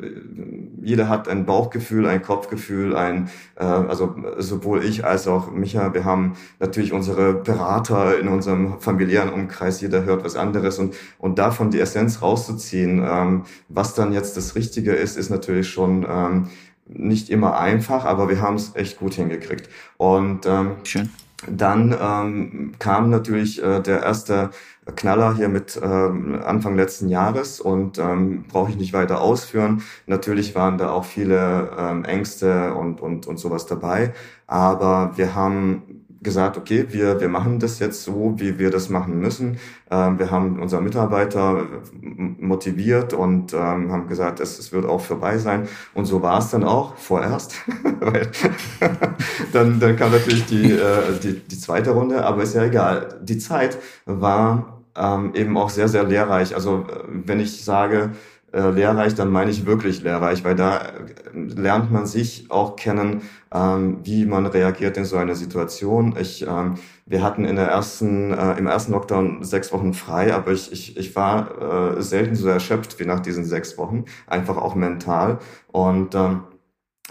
jeder hat ein Bauchgefühl, ein Kopfgefühl, ein, äh, also sowohl ich als auch Micha, wir haben natürlich unsere Berater in unserem familiären Umkreis, jeder hört was anderes und, und davon die Essenz rauszuziehen, ähm, was dann jetzt das Richtige ist, ist natürlich schon ähm, nicht immer einfach, aber wir haben es echt gut hingekriegt. Und ähm, Schön. dann ähm, kam natürlich äh, der erste Knaller hier mit ähm, Anfang letzten Jahres und ähm, brauche ich nicht weiter ausführen. Natürlich waren da auch viele ähm, Ängste und, und, und sowas dabei, aber wir haben gesagt, okay, wir, wir machen das jetzt so, wie wir das machen müssen. Ähm, wir haben unsere Mitarbeiter motiviert und ähm, haben gesagt, es, es wird auch vorbei sein. Und so war es dann auch vorerst. [LAUGHS] [LAUGHS] Dann, dann kam natürlich die, äh, die, die zweite Runde, aber ist ja egal. Die Zeit war ähm, eben auch sehr, sehr lehrreich. Also äh, wenn ich sage, äh, lehrreich, dann meine ich wirklich lehrreich, weil da äh, lernt man sich auch kennen, ähm, wie man reagiert in so einer Situation. Ich, ähm, wir hatten in der ersten, äh, im ersten Lockdown sechs Wochen frei, aber ich, ich, ich war äh, selten so erschöpft wie nach diesen sechs Wochen, einfach auch mental. Und ähm,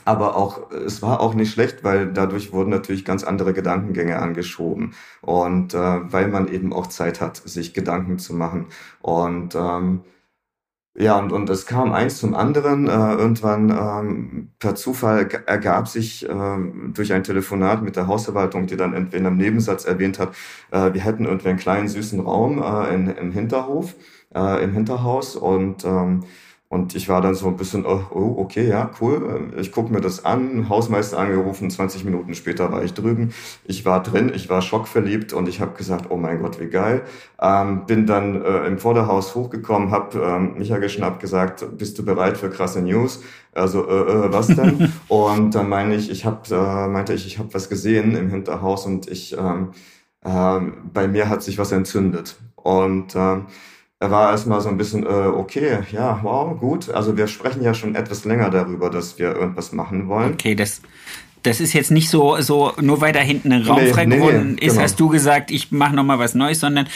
aber auch es war auch nicht schlecht, weil dadurch wurden natürlich ganz andere Gedankengänge angeschoben und äh, weil man eben auch Zeit hat, sich Gedanken zu machen und ähm, ja, und, und es kam eins zum anderen. Äh, irgendwann ähm, per Zufall ergab sich äh, durch ein Telefonat mit der Hausverwaltung, die dann entweder im Nebensatz erwähnt hat, äh, wir hätten irgendwie einen kleinen süßen Raum äh, in, im Hinterhof, äh, im Hinterhaus und ähm, und ich war dann so ein bisschen, oh, oh okay, ja, cool. Ich gucke mir das an, Hausmeister angerufen, 20 Minuten später war ich drüben. Ich war drin, ich war schockverliebt und ich habe gesagt, oh mein Gott, wie geil. Ähm, bin dann äh, im Vorderhaus hochgekommen, habe ähm, Micha geschnappt, gesagt, bist du bereit für krasse News? Also, äh, äh, was denn? [LAUGHS] und dann meine ich, ich hab, äh, meinte ich, ich habe was gesehen im Hinterhaus und ich, ähm, äh, bei mir hat sich was entzündet. Und ähm, er war erstmal so ein bisschen, äh, okay, ja, wow, gut. Also wir sprechen ja schon etwas länger darüber, dass wir irgendwas machen wollen. Okay, das, das ist jetzt nicht so, so nur weil da hinten ein Raum nee, frei geworden nee, ist, genau. hast du gesagt, ich mache nochmal was Neues, sondern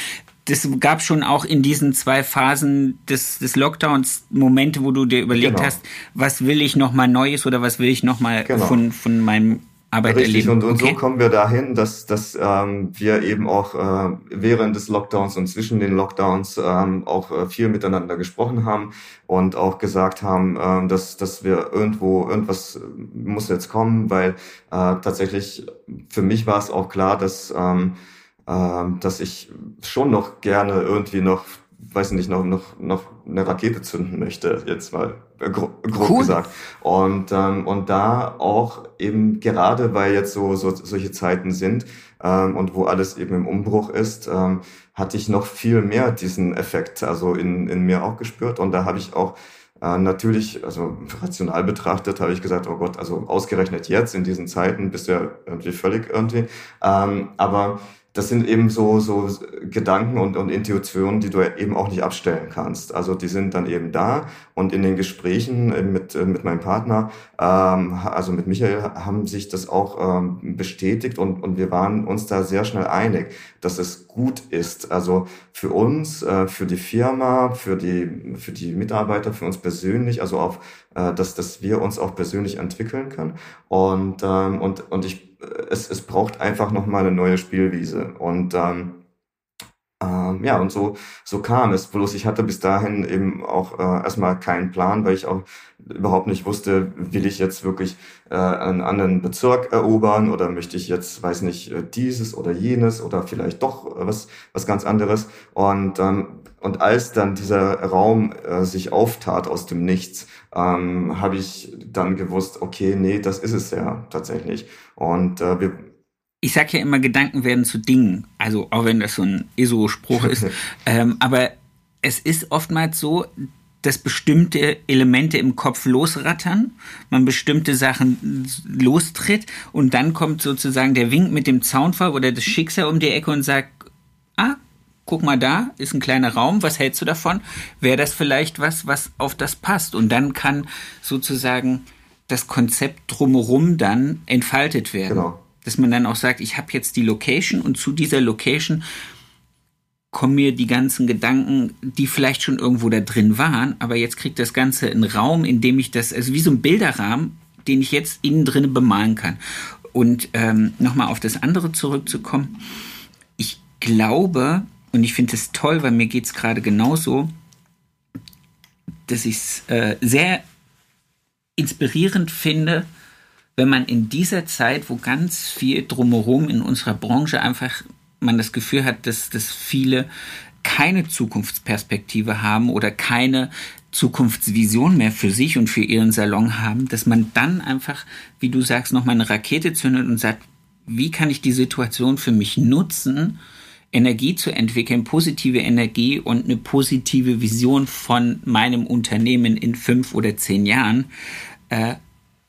das gab schon auch in diesen zwei Phasen des, des Lockdowns Momente, wo du dir überlegt genau. hast, was will ich nochmal Neues oder was will ich nochmal genau. von, von meinem Arbeit Richtig, erleben. Und, und okay. so kommen wir dahin, dass, dass ähm, wir eben auch äh, während des Lockdowns und zwischen den Lockdowns ähm, auch äh, viel miteinander gesprochen haben und auch gesagt haben, äh, dass, dass wir irgendwo, irgendwas muss jetzt kommen, weil äh, tatsächlich für mich war es auch klar, dass, ähm, äh, dass ich schon noch gerne irgendwie noch weiß nicht, noch, noch, noch eine Rakete zünden möchte, jetzt mal grob, grob cool. gesagt. Und, ähm, und da auch eben gerade, weil jetzt so, so solche Zeiten sind ähm, und wo alles eben im Umbruch ist, ähm, hatte ich noch viel mehr diesen Effekt also in, in mir auch gespürt. Und da habe ich auch äh, natürlich, also rational betrachtet, habe ich gesagt, oh Gott, also ausgerechnet jetzt in diesen Zeiten bist du ja irgendwie völlig irgendwie. Ähm, aber das sind eben so, so Gedanken und, und Intuitionen, die du eben auch nicht abstellen kannst. Also die sind dann eben da und in den Gesprächen mit, mit meinem Partner, ähm, also mit Michael, haben sich das auch ähm, bestätigt und, und wir waren uns da sehr schnell einig, dass es gut ist. Also für uns, äh, für die Firma, für die, für die Mitarbeiter, für uns persönlich, also auf, äh, dass, dass wir uns auch persönlich entwickeln können. Und, ähm, und, und ich es, es braucht einfach nochmal eine neue Spielwiese. Und ähm, ähm, ja, und so, so kam es. Bloß ich hatte bis dahin eben auch äh, erstmal keinen Plan, weil ich auch überhaupt nicht wusste, will ich jetzt wirklich äh, einen anderen Bezirk erobern oder möchte ich jetzt, weiß nicht, äh, dieses oder jenes oder vielleicht doch was, was ganz anderes. Und, ähm, und als dann dieser Raum äh, sich auftat aus dem Nichts, ähm, habe ich dann gewusst, okay, nee, das ist es ja tatsächlich. Und äh, wir ich sage ja immer, Gedanken werden zu Dingen. Also auch wenn das so ein ESO-Spruch ist. [LAUGHS] ähm, aber es ist oftmals so, dass bestimmte Elemente im Kopf losrattern, man bestimmte Sachen lostritt und dann kommt sozusagen der Wink mit dem Zaunfall oder das Schicksal um die Ecke und sagt, ah, guck mal da, ist ein kleiner Raum, was hältst du davon? Wäre das vielleicht was, was auf das passt? Und dann kann sozusagen das Konzept drumherum dann entfaltet werden. Genau. Dass man dann auch sagt, ich habe jetzt die Location und zu dieser Location kommen mir die ganzen Gedanken, die vielleicht schon irgendwo da drin waren, aber jetzt kriegt das Ganze einen Raum, in dem ich das, also wie so ein Bilderrahmen, den ich jetzt innen drin bemalen kann. Und ähm, nochmal auf das andere zurückzukommen, ich glaube, und ich finde es toll, weil mir geht es gerade genauso, dass ich es äh, sehr inspirierend finde, wenn man in dieser Zeit, wo ganz viel drumherum in unserer Branche einfach man das Gefühl hat, dass, dass viele keine Zukunftsperspektive haben oder keine Zukunftsvision mehr für sich und für ihren Salon haben, dass man dann einfach, wie du sagst, nochmal eine Rakete zündet und sagt, wie kann ich die Situation für mich nutzen, Energie zu entwickeln, positive Energie und eine positive Vision von meinem Unternehmen in fünf oder zehn Jahren, äh,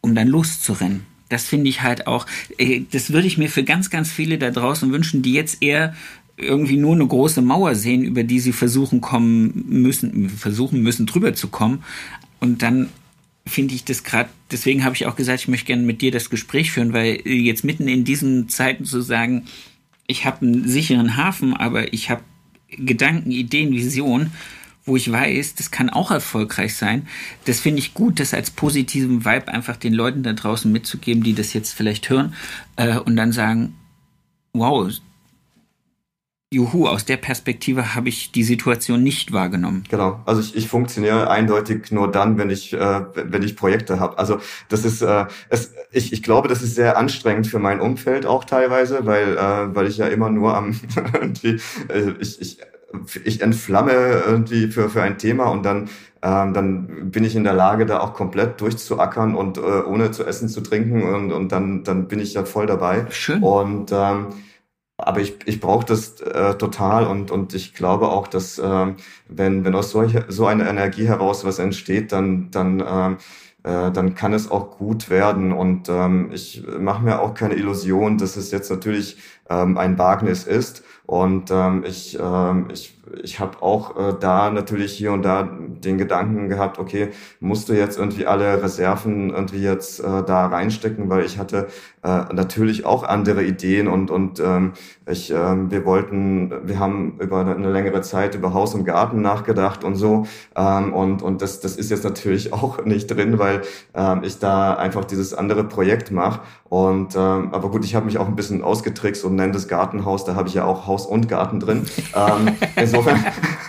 um dann loszurennen. Das finde ich halt auch, äh, das würde ich mir für ganz, ganz viele da draußen wünschen, die jetzt eher irgendwie nur eine große Mauer sehen, über die sie versuchen kommen müssen, versuchen müssen drüber zu kommen. Und dann finde ich das gerade, deswegen habe ich auch gesagt, ich möchte gerne mit dir das Gespräch führen, weil jetzt mitten in diesen Zeiten zu sagen, ich habe einen sicheren Hafen, aber ich habe Gedanken, Ideen, Visionen, wo ich weiß, das kann auch erfolgreich sein. Das finde ich gut, das als positiven Vibe einfach den Leuten da draußen mitzugeben, die das jetzt vielleicht hören äh, und dann sagen, wow, juhu, aus der Perspektive habe ich die Situation nicht wahrgenommen. Genau, also ich, ich funktioniere eindeutig nur dann, wenn ich, äh, wenn ich Projekte habe. Also das ist, äh, es, ich, ich glaube, das ist sehr anstrengend für mein Umfeld auch teilweise, weil, äh, weil ich ja immer nur am, [LAUGHS] irgendwie, äh, ich, ich, ich entflamme irgendwie für, für ein Thema und dann ähm, dann bin ich in der Lage, da auch komplett durchzuackern und äh, ohne zu essen, zu trinken und, und dann, dann bin ich ja voll dabei. Schön. Und ähm, aber ich, ich brauche das äh, total und, und ich glaube auch, dass äh, wenn, wenn aus solche, so einer Energie heraus was entsteht, dann, dann, äh, äh, dann kann es auch gut werden. Und ähm, ich mache mir auch keine Illusion, dass es jetzt natürlich ähm, ein Wagnis ist. Und ähm, ich, ähm, ich ich habe auch äh, da natürlich hier und da den Gedanken gehabt, okay, musst du jetzt irgendwie alle Reserven irgendwie jetzt äh, da reinstecken, weil ich hatte äh, natürlich auch andere Ideen und und ähm, ich, ähm, wir wollten, wir haben über eine längere Zeit über Haus und Garten nachgedacht und so ähm, und und das das ist jetzt natürlich [LAUGHS] auch nicht drin, weil ähm, ich da einfach dieses andere Projekt mache und ähm, aber gut, ich habe mich auch ein bisschen ausgetrickst und nenne das Gartenhaus, da habe ich ja auch Haus und Garten drin. [LAUGHS] ähm, insofern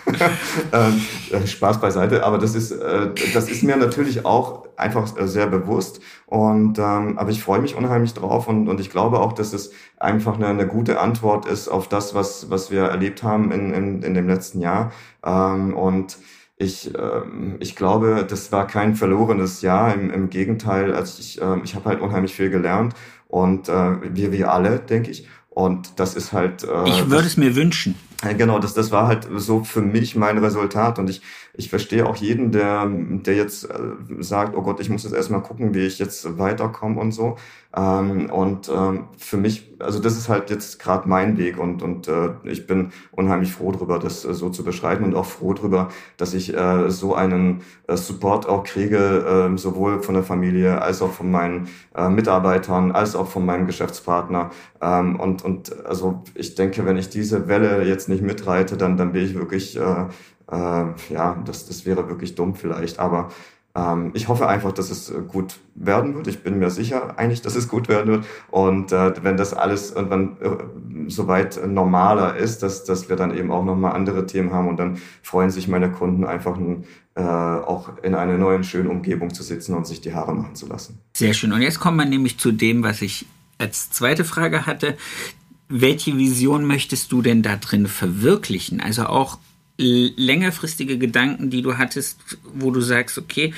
[LAUGHS] ähm, äh, Spaß beiseite, aber das ist, äh, das ist mir natürlich auch einfach äh, sehr bewusst. Und ähm, aber ich freue mich unheimlich drauf und, und ich glaube auch, dass es einfach eine, eine gute Antwort ist auf das, was, was wir erlebt haben in, in, in dem letzten Jahr. Ähm, und ich, ähm, ich glaube, das war kein verlorenes Jahr. Im, im Gegenteil, also ich, äh, ich habe halt unheimlich viel gelernt und äh, wir, wir alle, denke ich. Und das ist halt. Äh, ich würde es mir wünschen. Genau, das, das war halt so für mich mein Resultat. Und ich, ich verstehe auch jeden, der, der jetzt äh, sagt, oh Gott, ich muss jetzt erstmal gucken, wie ich jetzt weiterkomme und so. Ähm, und ähm, für mich, also das ist halt jetzt gerade mein Weg und, und äh, ich bin unheimlich froh drüber, das äh, so zu beschreiben und auch froh drüber, dass ich äh, so einen äh, Support auch kriege, äh, sowohl von der Familie als auch von meinen äh, Mitarbeitern, als auch von meinem Geschäftspartner. Ähm, und, und also ich denke, wenn ich diese Welle jetzt nicht mitreite, dann, dann bin ich wirklich ja, das, das wäre wirklich dumm vielleicht. Aber ähm, ich hoffe einfach, dass es äh, gut werden wird. Ich bin mir sicher eigentlich, dass es gut werden wird. Und äh, wenn das alles irgendwann äh, soweit normaler ist, dass, dass wir dann eben auch nochmal andere Themen haben und dann freuen sich meine Kunden einfach ein, äh, auch in einer neuen, schönen Umgebung zu sitzen und sich die Haare machen zu lassen. Sehr schön. Und jetzt kommen wir nämlich zu dem, was ich als zweite Frage hatte. Welche Vision möchtest du denn da drin verwirklichen? Also auch längerfristige Gedanken, die du hattest, wo du sagst, okay,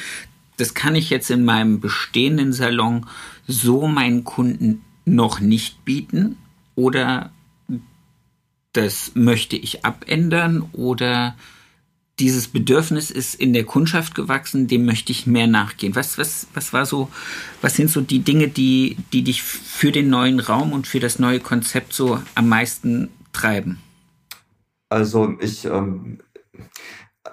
das kann ich jetzt in meinem bestehenden Salon so meinen Kunden noch nicht bieten oder das möchte ich abändern oder dieses Bedürfnis ist in der Kundschaft gewachsen, dem möchte ich mehr nachgehen. Was, was, was war so, was sind so die Dinge, die, die dich für den neuen Raum und für das neue Konzept so am meisten treiben? Also ich, ähm,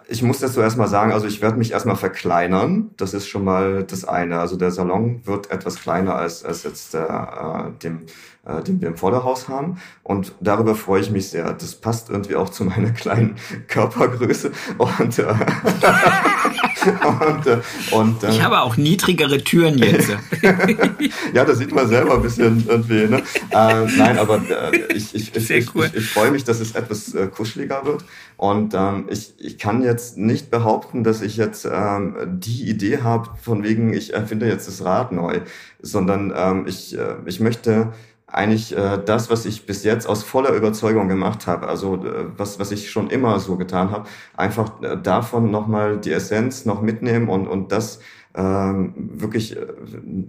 ich muss das so erstmal sagen, also ich werde mich erstmal verkleinern. Das ist schon mal das eine. Also der Salon wird etwas kleiner als, als jetzt der, äh, dem, äh, den wir im Vorderhaus haben. Und darüber freue ich mich sehr. Das passt irgendwie auch zu meiner [LAUGHS] kleinen Körpergröße. Und äh, [LAUGHS] und, äh, und, äh, ich habe auch niedrigere Türen jetzt. [LAUGHS] ja, da sieht man selber ein bisschen irgendwie. Ne? Äh, nein, aber äh, ich, ich, ich, ich, cool. ich, ich freue mich, dass es etwas äh, kuscheliger wird. Und ähm, ich, ich kann jetzt nicht behaupten, dass ich jetzt ähm, die Idee habe, von wegen, ich erfinde jetzt das Rad neu, sondern ähm, ich, äh, ich möchte eigentlich äh, das, was ich bis jetzt aus voller Überzeugung gemacht habe, also äh, was, was ich schon immer so getan habe, einfach äh, davon nochmal die Essenz noch mitnehmen und, und das ähm, wirklich äh,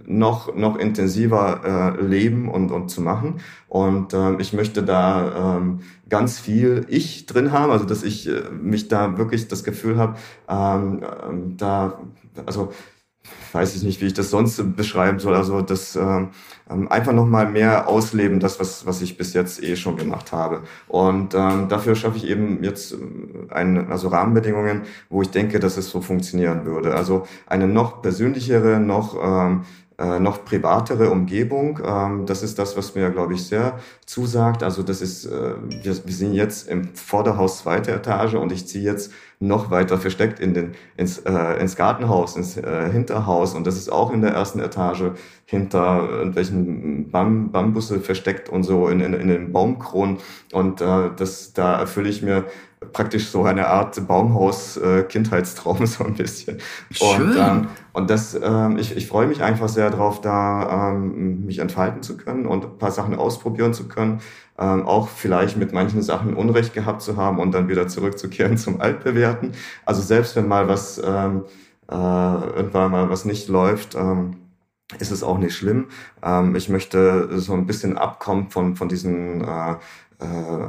noch, noch intensiver äh, leben und, und zu machen. Und ähm, ich möchte da ähm, ganz viel Ich drin haben, also dass ich äh, mich da wirklich das Gefühl habe, ähm, äh, da, also weiß ich nicht, wie ich das sonst beschreiben soll. Also das ähm, ähm, einfach noch mal mehr ausleben, das was was ich bis jetzt eh schon gemacht habe. Und ähm, dafür schaffe ich eben jetzt äh, ein, also Rahmenbedingungen, wo ich denke, dass es so funktionieren würde. Also eine noch persönlichere, noch ähm, äh, noch privatere Umgebung. Ähm, das ist das, was mir, glaube ich, sehr zusagt. Also das ist, äh, wir, wir sind jetzt im Vorderhaus zweite Etage und ich ziehe jetzt noch weiter versteckt in den, ins, äh, ins Gartenhaus, ins äh, Hinterhaus und das ist auch in der ersten Etage hinter irgendwelchen Bam Bambusse versteckt und so in, in, in den Baumkronen und äh, das, da erfülle ich mir praktisch so eine Art Baumhaus-Kindheitstraum äh, [LAUGHS] so ein bisschen. Schön. Und, ähm, und das, ähm, ich, ich freue mich einfach sehr darauf, da ähm, mich entfalten zu können und ein paar Sachen ausprobieren zu können. Ähm, auch vielleicht mit manchen Sachen Unrecht gehabt zu haben und dann wieder zurückzukehren [LAUGHS] zum Altbewerten. Also selbst wenn mal was ähm, äh, irgendwann mal was nicht läuft, ähm, ist es auch nicht schlimm. Ähm, ich möchte so ein bisschen abkommen von, von diesen äh, äh,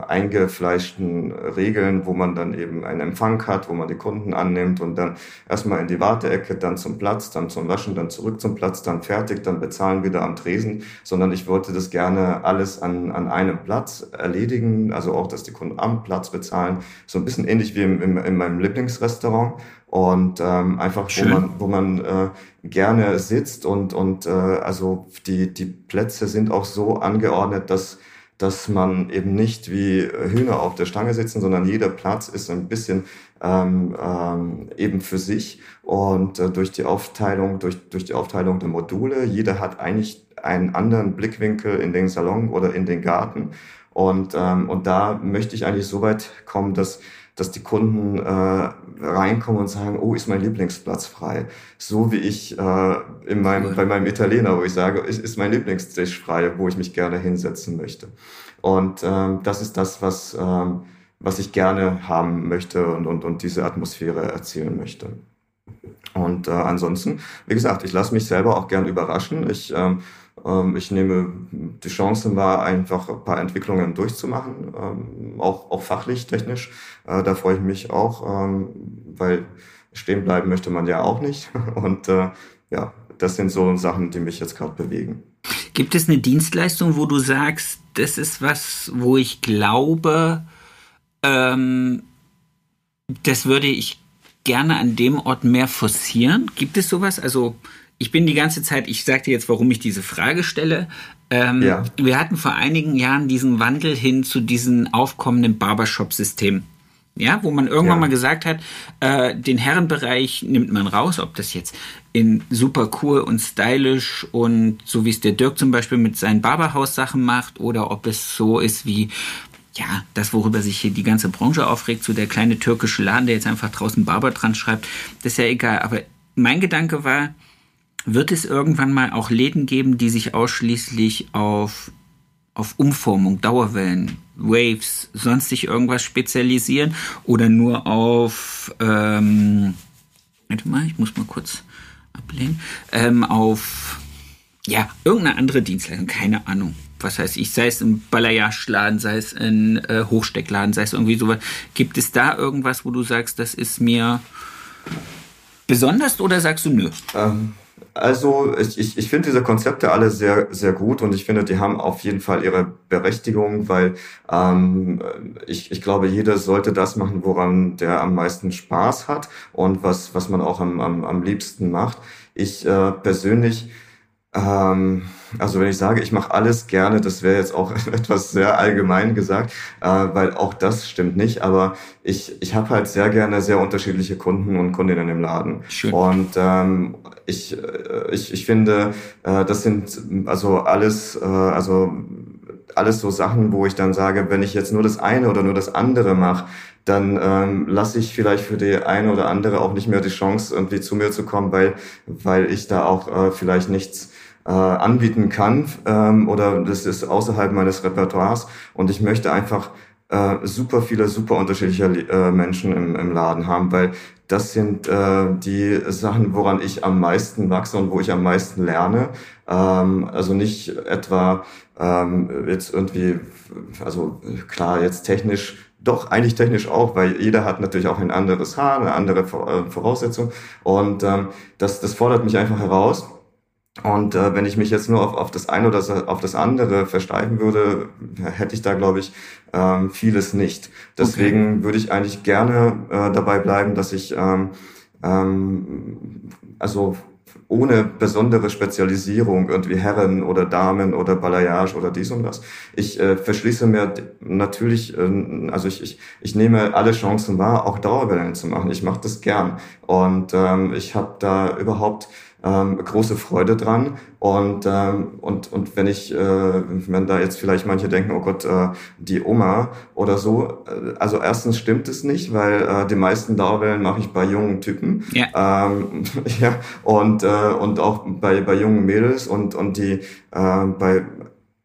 eingefleischten Regeln, wo man dann eben einen Empfang hat, wo man die Kunden annimmt und dann erstmal in die Warteecke, dann zum Platz, dann zum Waschen, dann zurück zum Platz, dann fertig, dann bezahlen wieder am Tresen, sondern ich wollte das gerne alles an, an einem Platz erledigen, also auch, dass die Kunden am Platz bezahlen, so ein bisschen ähnlich wie im, im, in meinem Lieblingsrestaurant. Und ähm, einfach Schön. wo man wo man äh, gerne sitzt und und äh, also die die Plätze sind auch so angeordnet, dass dass man eben nicht wie Hühner auf der Stange sitzen, sondern jeder Platz ist ein bisschen ähm, ähm, eben für sich. Und äh, durch die Aufteilung, durch, durch die Aufteilung der Module, jeder hat eigentlich einen anderen Blickwinkel in den Salon oder in den Garten. Und, ähm, und da möchte ich eigentlich so weit kommen, dass dass die Kunden äh, reinkommen und sagen, oh, ist mein Lieblingsplatz frei. So wie ich äh, in meinem, bei meinem Italiener, wo ich sage, ist, ist mein Lieblingstisch frei, wo ich mich gerne hinsetzen möchte. Und ähm, das ist das, was, ähm, was ich gerne haben möchte und, und, und diese Atmosphäre erzielen möchte. Und äh, ansonsten, wie gesagt, ich lasse mich selber auch gern überraschen. Ich ähm, ähm, ich nehme die Chancen wahr, einfach ein paar Entwicklungen durchzumachen, ähm, auch, auch fachlich, technisch. Äh, da freue ich mich auch, ähm, weil stehen bleiben möchte man ja auch nicht. [LAUGHS] Und äh, ja, das sind so Sachen, die mich jetzt gerade bewegen. Gibt es eine Dienstleistung, wo du sagst, das ist was, wo ich glaube, ähm, das würde ich gerne an dem Ort mehr forcieren? Gibt es sowas? Also ich bin die ganze Zeit, ich sag dir jetzt, warum ich diese Frage stelle. Ähm, ja. Wir hatten vor einigen Jahren diesen Wandel hin zu diesem aufkommenden Barbershop-System. Ja, wo man irgendwann ja. mal gesagt hat, äh, den Herrenbereich nimmt man raus, ob das jetzt in super cool und stylisch und so wie es der Dirk zum Beispiel mit seinen Barberhaus-Sachen macht oder ob es so ist wie, ja, das, worüber sich hier die ganze Branche aufregt, so der kleine türkische Laden, der jetzt einfach draußen Barber dran schreibt, das ist ja egal. Aber mein Gedanke war, wird es irgendwann mal auch Läden geben, die sich ausschließlich auf, auf Umformung, Dauerwellen, Waves, sonstig irgendwas spezialisieren oder nur auf, ähm, warte mal, ich muss mal kurz ablehnen, ähm, auf, ja, irgendeine andere Dienstleistung, keine Ahnung. Was heißt ich, sei es ein Balayage-Laden, sei es ein äh, Hochsteckladen, sei es irgendwie sowas. Gibt es da irgendwas, wo du sagst, das ist mir besonders oder sagst du nö? Ähm, also ich, ich, ich finde diese Konzepte alle sehr, sehr gut und ich finde, die haben auf jeden Fall ihre Berechtigung, weil ähm, ich, ich glaube, jeder sollte das machen, woran der am meisten Spaß hat und was, was man auch am, am, am liebsten macht. Ich äh, persönlich Ähm, also wenn ich sage, ich mache alles gerne, das wäre jetzt auch [LAUGHS] etwas sehr allgemein gesagt, äh, weil auch das stimmt nicht. Aber ich, ich habe halt sehr gerne sehr unterschiedliche Kunden und Kundinnen im Laden. Schön. Und ähm, ich, äh, ich, ich finde, äh, das sind also alles, äh, also alles so Sachen, wo ich dann sage, wenn ich jetzt nur das eine oder nur das andere mache, dann ähm, lasse ich vielleicht für die eine oder andere auch nicht mehr die Chance, irgendwie zu mir zu kommen, weil, weil ich da auch äh, vielleicht nichts äh, anbieten kann ähm, oder das ist außerhalb meines Repertoires und ich möchte einfach äh, super viele, super unterschiedliche äh, Menschen im, im Laden haben, weil das sind äh, die Sachen, woran ich am meisten wachse und wo ich am meisten lerne. Ähm, also nicht etwa ähm, jetzt irgendwie, also klar, jetzt technisch doch, eigentlich technisch auch, weil jeder hat natürlich auch ein anderes Haar, eine andere äh, Voraussetzung. Und ähm, das, das fordert mich einfach heraus. Und äh, wenn ich mich jetzt nur auf, auf das eine oder auf das andere versteifen würde, hätte ich da, glaube ich, ähm, vieles nicht. Deswegen okay. würde ich eigentlich gerne äh, dabei bleiben, dass ich ähm, ähm, also ohne besondere Spezialisierung, irgendwie Herren oder Damen oder Balayage oder dies und das. Ich äh, verschließe mir natürlich, äh, also ich, ich, ich nehme alle Chancen wahr, auch Dauerwellen zu machen. Ich mache das gern und ähm, ich habe da überhaupt ähm, große Freude dran. Und, ähm, und, und wenn ich, äh, wenn da jetzt vielleicht manche denken, oh Gott, äh, die Oma oder so, äh, also erstens stimmt es nicht, weil äh, die meisten Dauerwellen mache ich bei jungen Typen. Ja. Ähm, [LAUGHS] ja und, äh, und auch bei, bei jungen Mädels und, und die äh, bei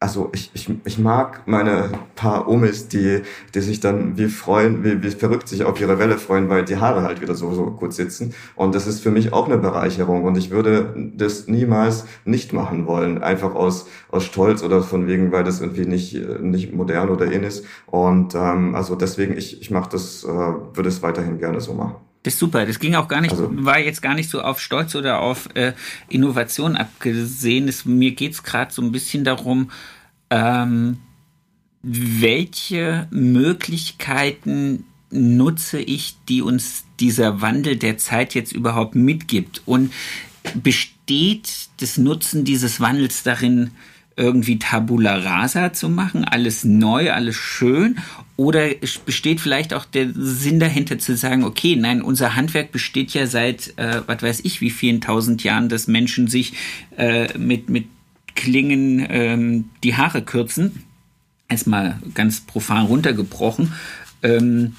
also ich, ich, ich mag meine paar Omis, die, die sich dann wie freuen, wie, wie verrückt sich auf ihre Welle freuen, weil die Haare halt wieder so, so gut sitzen. Und das ist für mich auch eine Bereicherung. Und ich würde das niemals nicht machen wollen, einfach aus, aus Stolz oder von wegen, weil das irgendwie nicht, nicht modern oder in ist. Und ähm, also deswegen, ich, ich mache das, äh, würde es weiterhin gerne so machen. Das ist super. Das ging auch gar nicht, also, war jetzt gar nicht so auf Stolz oder auf äh, Innovation abgesehen. Es, mir geht's gerade so ein bisschen darum, ähm, welche Möglichkeiten nutze ich, die uns dieser Wandel der Zeit jetzt überhaupt mitgibt? Und besteht das Nutzen dieses Wandels darin, irgendwie Tabula rasa zu machen, alles neu, alles schön? Oder besteht vielleicht auch der Sinn dahinter zu sagen, okay, nein, unser Handwerk besteht ja seit, äh, was weiß ich, wie vielen tausend Jahren, dass Menschen sich äh, mit, mit Klingen ähm, die Haare kürzen. Erstmal ganz profan runtergebrochen. Ähm,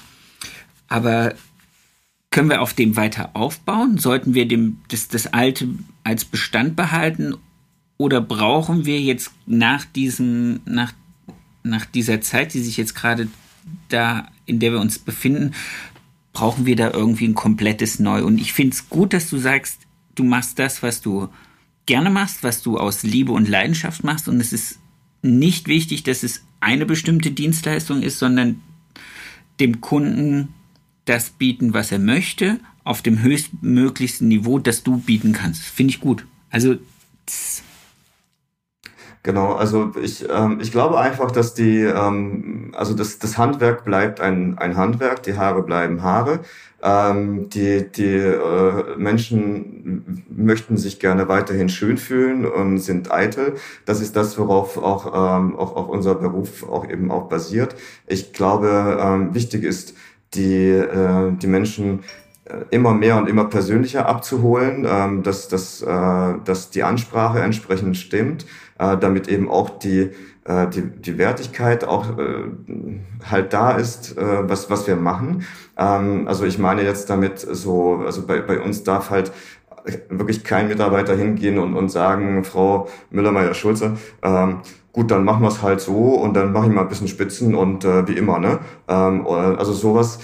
aber können wir auf dem weiter aufbauen? Sollten wir dem, das, das Alte als Bestand behalten? Oder brauchen wir jetzt nach diesem, nach, nach dieser Zeit, die sich jetzt gerade da, in der wir uns befinden, brauchen wir da irgendwie ein komplettes Neu? Und ich finde es gut, dass du sagst, du machst das, was du gerne machst, was du aus Liebe und Leidenschaft machst. Und es ist nicht wichtig, dass es eine bestimmte Dienstleistung ist, sondern dem Kunden das bieten, was er möchte, auf dem höchstmöglichsten Niveau, das du bieten kannst. Finde ich gut. Also Genau, also ich, ähm, ich glaube einfach, dass die, ähm, also das, das Handwerk bleibt ein, ein Handwerk, die Haare bleiben Haare. Ähm, die die äh, Menschen möchten sich gerne weiterhin schön fühlen und sind eitel. Das ist das, worauf auch, ähm, auch, auch unser Beruf auch eben auch basiert. Ich glaube, ähm, wichtig ist, die, äh, die Menschen äh, immer mehr und immer persönlicher abzuholen, ähm, dass, dass, äh, dass die Ansprache entsprechend stimmt äh, damit eben auch die, äh, die, die Wertigkeit auch äh, halt da ist, äh, was, was wir machen. Ähm, also ich meine jetzt damit so, also bei, bei uns darf halt wirklich kein Mitarbeiter hingehen und, und sagen, Frau Müller-Meyer-Schulze, ähm, gut, dann machen wir es halt so und dann mache ich mal ein bisschen Spitzen und äh, wie immer, ne? Ähm, äh, also sowas,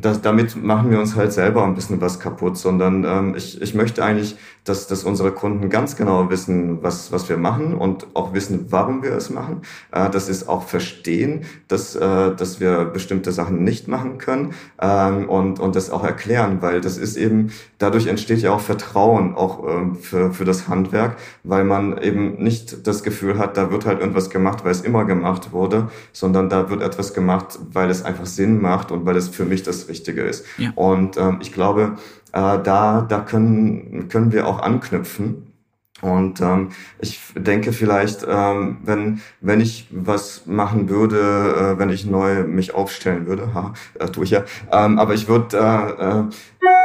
das, damit machen wir uns halt selber ein bisschen was kaputt, sondern ähm, ich, ich möchte eigentlich, dass, dass unsere Kunden ganz genau wissen, was, was wir machen und auch wissen, warum wir es machen. Äh, das ist auch verstehen, dass, äh, dass wir bestimmte Sachen nicht machen können ähm, und, und das auch erklären, weil das ist eben, dadurch entsteht ja auch Vertrauen auch ähm, für, für das Handwerk, weil man eben nicht das Gefühl hat, da wird halt irgendwas gemacht, weil es immer gemacht wurde, sondern da wird etwas gemacht, weil es einfach Sinn macht und weil es für mich das Richtige ist. Ja. Und ähm, ich glaube, äh, da, da können, können wir auch anknüpfen. Und ähm, ich denke vielleicht, ähm, wenn wenn ich was machen würde, äh, wenn ich neu mich aufstellen würde, [LAUGHS] ha, äh, tue ich ja, ähm, aber ich würde äh, äh,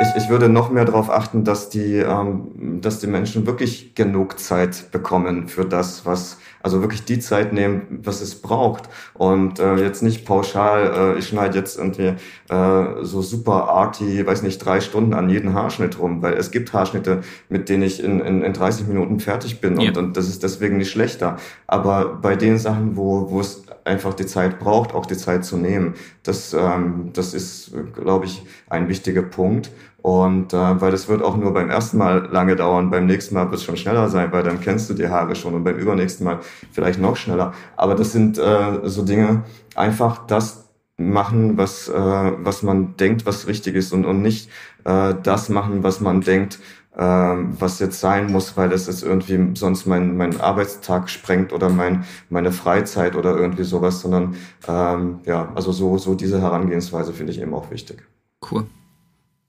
ich, ich würde noch mehr darauf achten, dass die ähm, dass die Menschen wirklich genug Zeit bekommen für das, was also wirklich die Zeit nehmen, was es braucht. Und äh, jetzt nicht pauschal, äh, ich schneide jetzt irgendwie äh, so super arty, weiß nicht, drei Stunden an jeden Haarschnitt rum, weil es gibt Haarschnitte, mit denen ich in, in, in 30 Minuten fertig bin und, ja. und das ist deswegen nicht schlechter. Aber bei den Sachen, wo, wo es einfach die Zeit braucht, auch die Zeit zu nehmen, das, ähm, das ist, glaube ich, ein wichtiger Punkt. Und äh, weil das wird auch nur beim ersten Mal lange dauern, beim nächsten Mal wird es schon schneller sein, weil dann kennst du die Haare schon und beim übernächsten Mal vielleicht noch schneller. Aber das sind äh, so Dinge, einfach das machen, was, äh, was man denkt, was richtig ist und, und nicht äh, das machen, was man denkt, äh, was jetzt sein muss, weil es jetzt irgendwie sonst mein, mein Arbeitstag sprengt oder mein, meine Freizeit oder irgendwie sowas, sondern ähm, ja, also so, so diese Herangehensweise finde ich eben auch wichtig. Cool.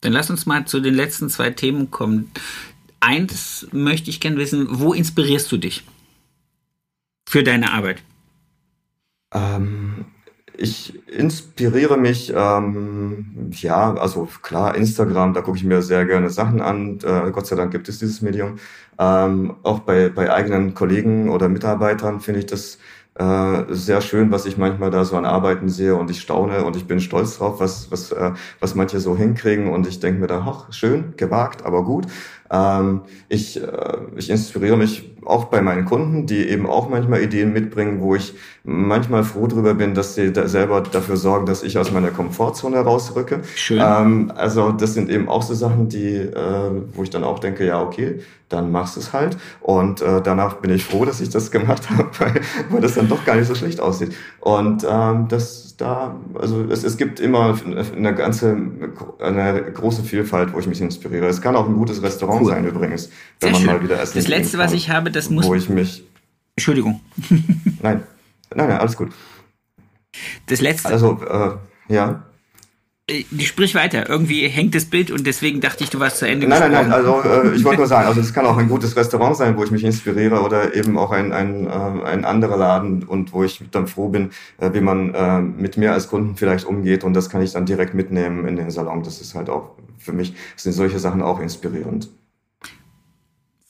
Dann lass uns mal zu den letzten zwei Themen kommen. Eins möchte ich gerne wissen, wo inspirierst du dich für deine Arbeit? Ähm, ich inspiriere mich, ähm, ja, also klar, Instagram, da gucke ich mir sehr gerne Sachen an. Äh, Gott sei Dank gibt es dieses Medium. Ähm, auch bei, bei eigenen Kollegen oder Mitarbeitern finde ich das äh, sehr schön, was ich manchmal da so an Arbeiten sehe und ich staune und ich bin stolz drauf, was, was, äh, was manche so hinkriegen und ich denke mir da, ach, schön, gewagt, aber gut. Ähm, ich, äh, ich inspiriere mich auch bei meinen Kunden, die eben auch manchmal Ideen mitbringen, wo ich manchmal froh drüber bin, dass sie da selber dafür sorgen, dass ich aus meiner Komfortzone rausrücke. Schön. Ähm, also das sind eben auch so Sachen, die, äh, wo ich dann auch denke, ja okay, dann machst du es halt. Und äh, danach bin ich froh, dass ich das gemacht [LAUGHS] habe, weil, weil das dann doch gar nicht so schlecht aussieht. Und ähm, das da, also es, es gibt immer eine ganze, eine große Vielfalt, wo ich mich inspiriere. Es kann auch ein gutes Restaurant cool. sein übrigens, wenn Sehr man schön. mal wieder essen Das letzte, kann, was ich habe, das muss. Wo ich mich. Entschuldigung. [LAUGHS] nein, nein, nein, alles gut. Das letzte. Also, äh, ja. Äh, sprich weiter. Irgendwie hängt das Bild und deswegen dachte ich, du warst zu Ende Nein, nein, nein. Also äh, ich wollte nur sagen, also es kann auch ein gutes Restaurant sein, wo ich mich inspiriere oder eben auch ein, ein, äh, ein anderer Laden und wo ich dann froh bin, äh, wie man äh, mit mir als Kunden vielleicht umgeht und das kann ich dann direkt mitnehmen in den Salon. Das ist halt auch für mich, sind solche Sachen auch inspirierend.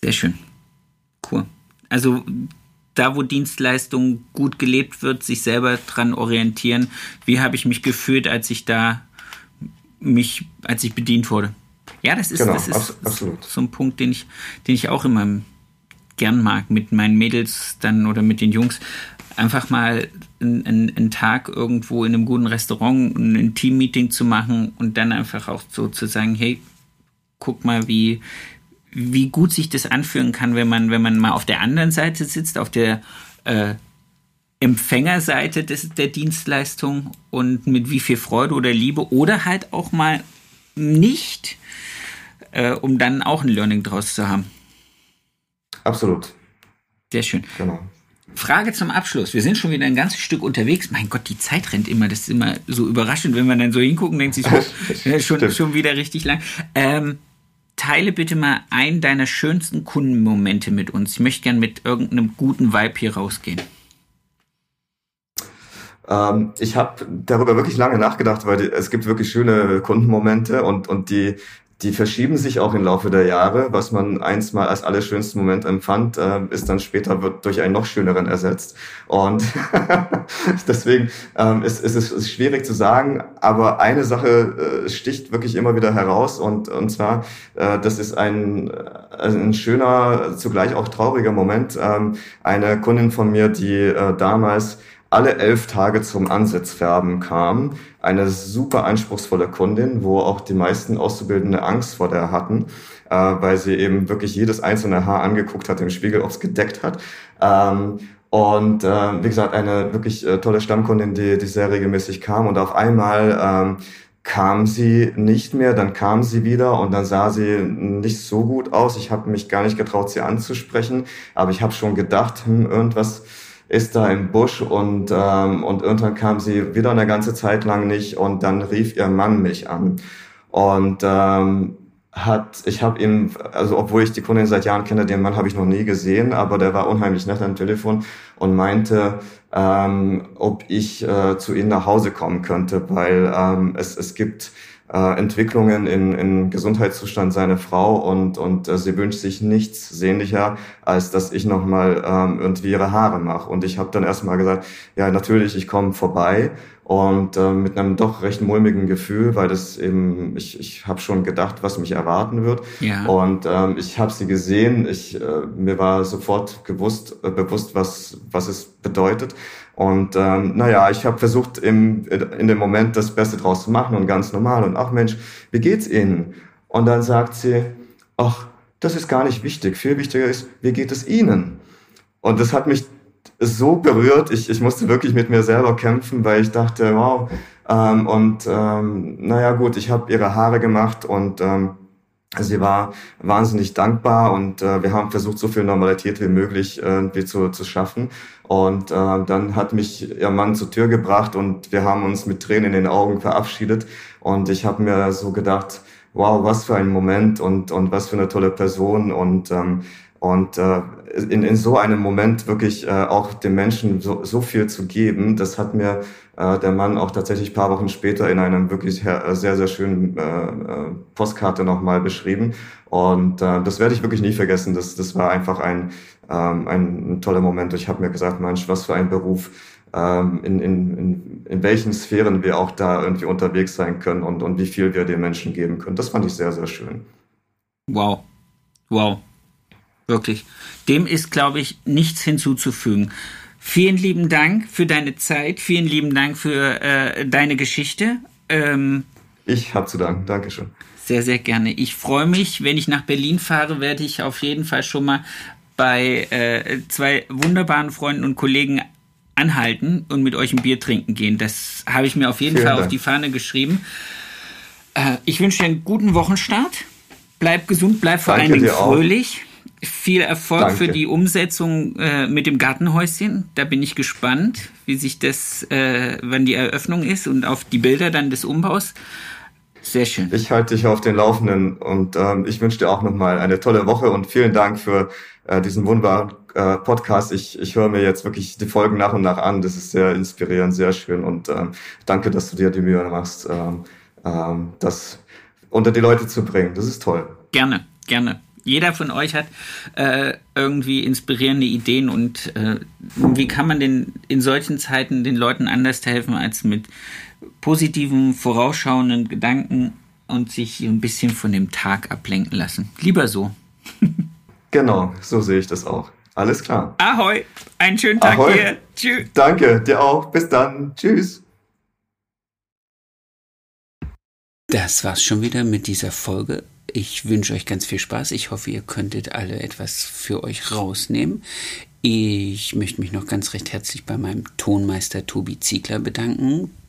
Sehr schön. Cool. Also da, wo Dienstleistung gut gelebt wird, sich selber dran orientieren. Wie habe ich mich gefühlt, als ich da mich, als ich bedient wurde. Ja, das ist, genau, das ist absolut. so ein Punkt, den ich, den ich auch immer gern mag, mit meinen Mädels dann oder mit den Jungs. Einfach mal einen, einen Tag irgendwo in einem guten Restaurant, ein Teammeeting zu machen und dann einfach auch so zu sagen, hey, guck mal, wie, wie gut sich das anfühlen kann, wenn man, wenn man mal auf der anderen Seite sitzt, auf der äh, Empfängerseite des, der Dienstleistung und mit wie viel Freude oder Liebe oder halt auch mal nicht, äh, um dann auch ein Learning draus zu haben. Absolut. Sehr schön. Genau. Frage zum Abschluss. Wir sind schon wieder ein ganzes Stück unterwegs. Mein Gott, die Zeit rennt immer. Das ist immer so überraschend, wenn man dann so hingucken, denkt sich [LAUGHS] so, schon, schon wieder richtig lang. Ähm, teile bitte mal einen deiner schönsten Kundenmomente mit uns. Ich möchte gern mit irgendeinem guten Vibe hier rausgehen. Ähm, ich habe darüber wirklich lange nachgedacht, weil die, es gibt wirklich schöne Kundenmomente und, und die, die verschieben sich auch im Laufe der Jahre. Was man einst mal als allerschönsten Moment empfand, äh, ist dann später wird durch einen noch schöneren ersetzt. Und [LAUGHS] deswegen ähm, ist, ist es schwierig zu sagen, aber eine Sache äh, sticht wirklich immer wieder heraus und, und zwar, äh, das ist ein, ein schöner, zugleich auch trauriger Moment. Ähm, eine Kundin von mir, die äh, damals alle elf Tage zum Ansitzfärben kam. Eine super anspruchsvolle Kundin, wo auch die meisten Auszubildende Angst vor der hatten, äh, weil sie eben wirklich jedes einzelne Haar angeguckt hat im Spiegel, ob gedeckt hat. Ähm, und äh, wie gesagt, eine wirklich äh, tolle Stammkundin, die, die sehr regelmäßig kam. Und auf einmal ähm, kam sie nicht mehr, dann kam sie wieder und dann sah sie nicht so gut aus. Ich habe mich gar nicht getraut, sie anzusprechen, aber ich habe schon gedacht, hm, irgendwas ist da im Busch und, ähm, und irgendwann kam sie wieder eine ganze Zeit lang nicht und dann rief ihr Mann mich an. Und ähm, hat, ich habe ihn, also obwohl ich die Kundin seit Jahren kenne, den Mann habe ich noch nie gesehen, aber der war unheimlich nett am Telefon und meinte, ähm, ob ich äh, zu ihnen nach Hause kommen könnte, weil ähm, es, es gibt äh, Entwicklungen in, in Gesundheitszustand seiner Frau und, und äh, sie wünscht sich nichts sehnlicher, als dass ich nochmal ähm, irgendwie ihre Haare mache. Und ich habe dann erstmal gesagt, ja natürlich, ich komme vorbei und äh, mit einem doch recht mulmigen Gefühl, weil das eben, ich, ich habe schon gedacht, was mich erwarten wird. Ja. Und ähm, ich habe sie gesehen, ich, äh, mir war sofort gewusst, äh, bewusst, was, was es bedeutet. Und ähm, naja, ich habe versucht, im, in dem Moment das Beste draus zu machen und ganz normal. Und ach Mensch, wie geht's Ihnen? Und dann sagt sie, ach, das ist gar nicht wichtig. Viel wichtiger ist, wie geht es Ihnen? Und das hat mich so berührt. Ich, ich musste wirklich mit mir selber kämpfen, weil ich dachte, wow. Ähm, und ähm, naja gut, ich habe ihre Haare gemacht und ähm, sie war wahnsinnig dankbar und äh, wir haben versucht, so viel Normalität wie möglich äh, zu, zu schaffen. Und äh, dann hat mich ihr Mann zur Tür gebracht und wir haben uns mit Tränen in den Augen verabschiedet. Und ich habe mir so gedacht, wow, was für ein Moment und, und was für eine tolle Person. Und ähm, und äh, in, in so einem Moment wirklich äh, auch dem Menschen so, so viel zu geben, das hat mir äh, der Mann auch tatsächlich paar Wochen später in einem wirklich sehr, sehr schönen äh, äh, Postkarte nochmal beschrieben. Und äh, das werde ich wirklich nie vergessen. Das, das war einfach ein, ähm, ein toller Moment. Ich habe mir gesagt, Mensch, was für ein Beruf, ähm, in, in, in, in welchen Sphären wir auch da irgendwie unterwegs sein können und, und wie viel wir den Menschen geben können. Das fand ich sehr, sehr schön. Wow. Wow. Wirklich. Dem ist, glaube ich, nichts hinzuzufügen. Vielen lieben Dank für deine Zeit. Vielen lieben Dank für äh, deine Geschichte. Ähm, ich habe zu danken. Dankeschön. Sehr, sehr gerne. Ich freue mich, wenn ich nach Berlin fahre, werde ich auf jeden Fall schon mal bei äh, zwei wunderbaren Freunden und Kollegen anhalten und mit euch ein Bier trinken gehen. Das habe ich mir auf jeden Vielen Fall Dank. auf die Fahne geschrieben. Äh, ich wünsche dir einen guten Wochenstart. Bleib gesund, bleib vor Danke allen Dingen fröhlich. Auch. Viel Erfolg Danke. für die Umsetzung äh, mit dem Gartenhäuschen. Da bin ich gespannt, wie sich das, äh, wann die Eröffnung ist und auf die Bilder dann des Umbaus. Sehr schön. Ich halte dich auf den Laufenden und ähm, ich wünsche dir auch nochmal eine tolle Woche und vielen Dank für äh, diesen wunderbaren äh, Podcast. Ich, ich höre mir jetzt wirklich die Folgen nach und nach an. Das ist sehr inspirierend, sehr schön und ähm, danke, dass du dir die Mühe machst, ähm, ähm, das unter die Leute zu bringen. Das ist toll. Gerne, gerne jeder von euch hat äh, irgendwie inspirierende Ideen und äh, wie kann man denn in solchen Zeiten den Leuten anders helfen als mit positiven, vorausschauenden Gedanken und sich ein bisschen von dem Tag ablenken lassen. Lieber so. [LAUGHS] genau, so sehe ich das auch. Alles klar. Ahoi, einen schönen Tag Ahoi. dir. Tschüss. Danke, dir auch. Bis dann. Tschüss. Das war's schon wieder mit dieser Folge. Ich wünsche euch ganz viel Spaß. Ich hoffe, ihr könntet alle etwas für euch rausnehmen. Ich möchte mich noch ganz recht herzlich bei meinem Tonmeister Tobi Ziegler bedanken,